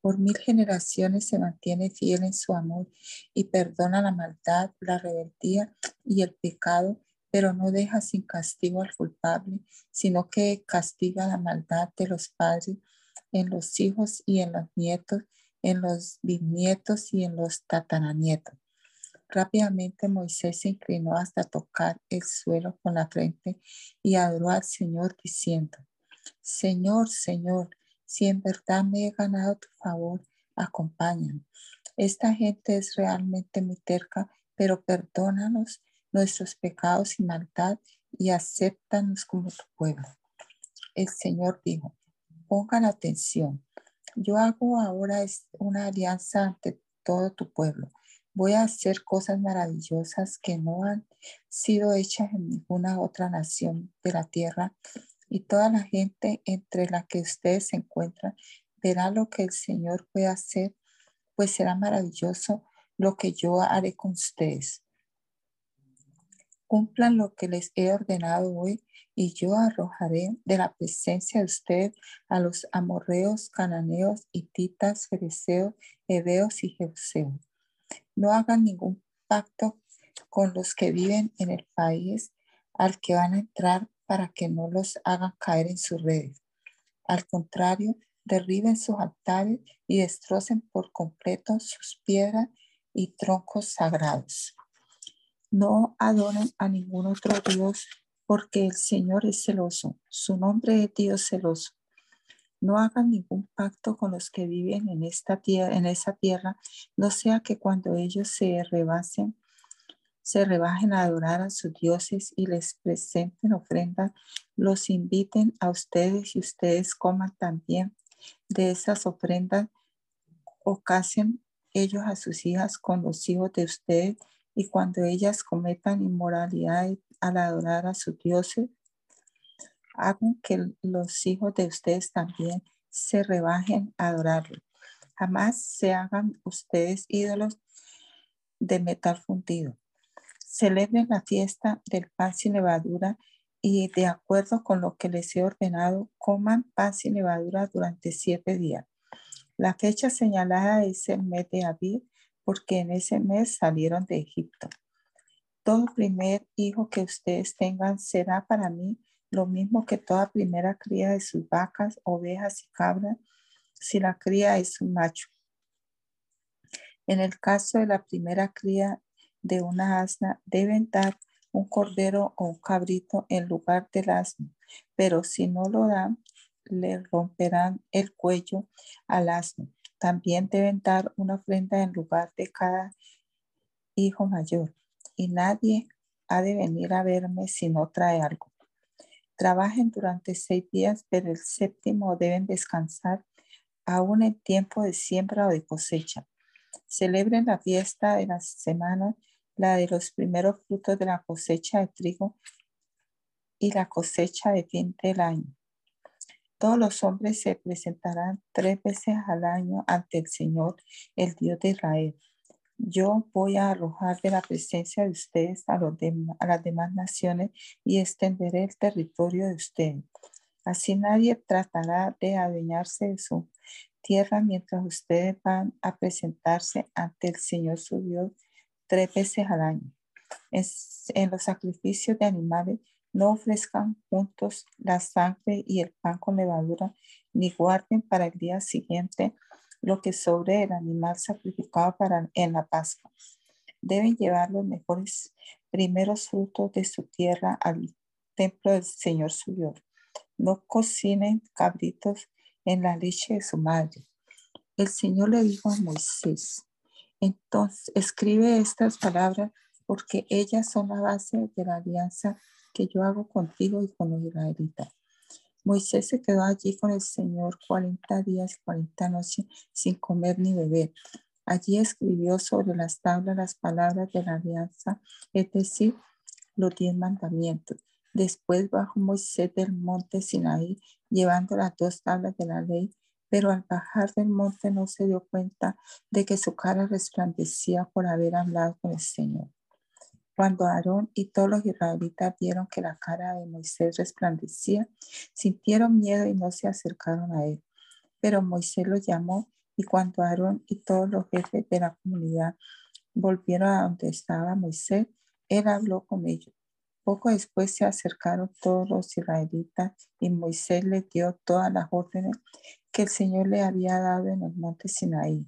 Por mil generaciones se mantiene fiel en su amor y perdona la maldad, la rebeldía y el pecado, pero no deja sin castigo al culpable, sino que castiga la maldad de los padres en los hijos y en los nietos, en los bisnietos y en los tataranietos Rápidamente Moisés se inclinó hasta tocar el suelo con la frente y adoró al Señor diciendo, Señor, Señor, si en verdad me he ganado tu favor, acompáñame. Esta gente es realmente muy terca, pero perdónanos nuestros pecados y maldad y acéptanos como tu pueblo. El Señor dijo, pongan atención. Yo hago ahora una alianza ante todo tu pueblo Voy a hacer cosas maravillosas que no han sido hechas en ninguna otra nación de la tierra y toda la gente entre la que ustedes se encuentran verá lo que el Señor puede hacer, pues será maravilloso lo que yo haré con ustedes. Cumplan lo que les he ordenado hoy y yo arrojaré de la presencia de ustedes a los amorreos, cananeos, hititas, fereceos, heveos y jebuseos no hagan ningún pacto con los que viven en el país al que van a entrar para que no los hagan caer en sus redes. Al contrario, derriben sus altares y destrocen por completo sus piedras y troncos sagrados. No adoren a ningún otro Dios porque el Señor es celoso. Su nombre es Dios celoso. No hagan ningún pacto con los que viven en esta tierra, en esa tierra, no sea que cuando ellos se rebasen, se rebajen a adorar a sus dioses y les presenten ofrendas, los inviten a ustedes y ustedes coman también de esas ofrendas o casen ellos a sus hijas con los hijos de ustedes y cuando ellas cometan inmoralidad al adorar a sus dioses, hagan que los hijos de ustedes también se rebajen a adorarlo. Jamás se hagan ustedes ídolos de metal fundido. Celebren la fiesta del pan sin levadura y de acuerdo con lo que les he ordenado, coman pan sin levadura durante siete días. La fecha señalada es el mes de abril, porque en ese mes salieron de Egipto. Todo primer hijo que ustedes tengan será para mí lo mismo que toda primera cría de sus vacas, ovejas y cabras, si la cría es un macho. En el caso de la primera cría de una asna, deben dar un cordero o un cabrito en lugar del asno, pero si no lo dan, le romperán el cuello al asno. También deben dar una ofrenda en lugar de cada hijo mayor, y nadie ha de venir a verme si no trae algo. Trabajen durante seis días, pero el séptimo deben descansar aún en tiempo de siembra o de cosecha. Celebren la fiesta de las semanas, la de los primeros frutos de la cosecha de trigo y la cosecha de fin del año. Todos los hombres se presentarán tres veces al año ante el Señor, el Dios de Israel. Yo voy a arrojar de la presencia de ustedes a, los a las demás naciones y extenderé el territorio de ustedes. Así nadie tratará de adueñarse de su tierra mientras ustedes van a presentarse ante el Señor su Dios tres veces al año. en los sacrificios de animales no ofrezcan juntos la sangre y el pan con levadura, ni guarden para el día siguiente lo que sobre el animal sacrificado para en la Pascua. Deben llevar los mejores primeros frutos de su tierra al templo del Señor su Dios. No cocinen cabritos en la leche de su madre. El Señor le dijo a Moisés, entonces escribe estas palabras porque ellas son la base de la alianza que yo hago contigo y con los israelitas. Moisés se quedó allí con el Señor 40 días y 40 noches sin comer ni beber. Allí escribió sobre las tablas las palabras de la alianza, es decir, los diez mandamientos. Después bajó Moisés del monte Sinaí, llevando las dos tablas de la ley, pero al bajar del monte no se dio cuenta de que su cara resplandecía por haber hablado con el Señor. Cuando Aarón y todos los israelitas vieron que la cara de Moisés resplandecía, sintieron miedo y no se acercaron a él. Pero Moisés los llamó y cuando Aarón y todos los jefes de la comunidad volvieron a donde estaba Moisés, él habló con ellos. Poco después se acercaron todos los israelitas y Moisés les dio todas las órdenes que el Señor le había dado en el monte Sinaí.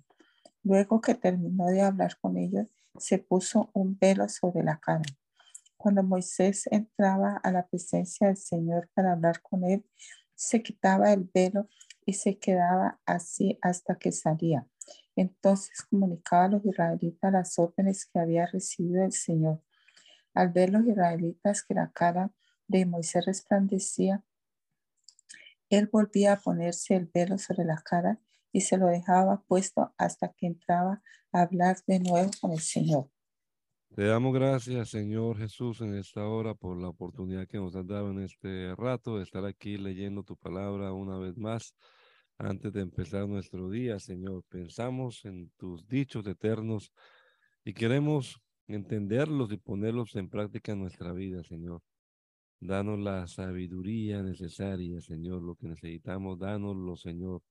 Luego que terminó de hablar con ellos, se puso un velo sobre la cara. Cuando Moisés entraba a la presencia del Señor para hablar con él, se quitaba el velo y se quedaba así hasta que salía. Entonces comunicaba a los israelitas las órdenes que había recibido el Señor. Al ver los israelitas que la cara de Moisés resplandecía, él volvía a ponerse el velo sobre la cara y se lo dejaba puesto hasta que entraba a hablar de nuevo con el Señor. Te damos gracias, Señor Jesús, en esta hora por la oportunidad que nos has dado en este rato de estar aquí leyendo tu palabra una vez más. Antes de empezar nuestro día, Señor, pensamos en tus dichos eternos y queremos entenderlos y ponerlos en práctica en nuestra vida, Señor. Danos la sabiduría necesaria, Señor, lo que necesitamos, danoslo, Señor,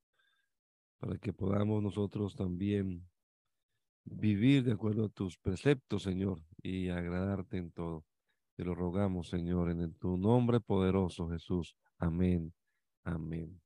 para que podamos nosotros también vivir de acuerdo a tus preceptos, Señor, y agradarte en todo. Te lo rogamos, Señor, en tu nombre poderoso, Jesús. Amén. Amén.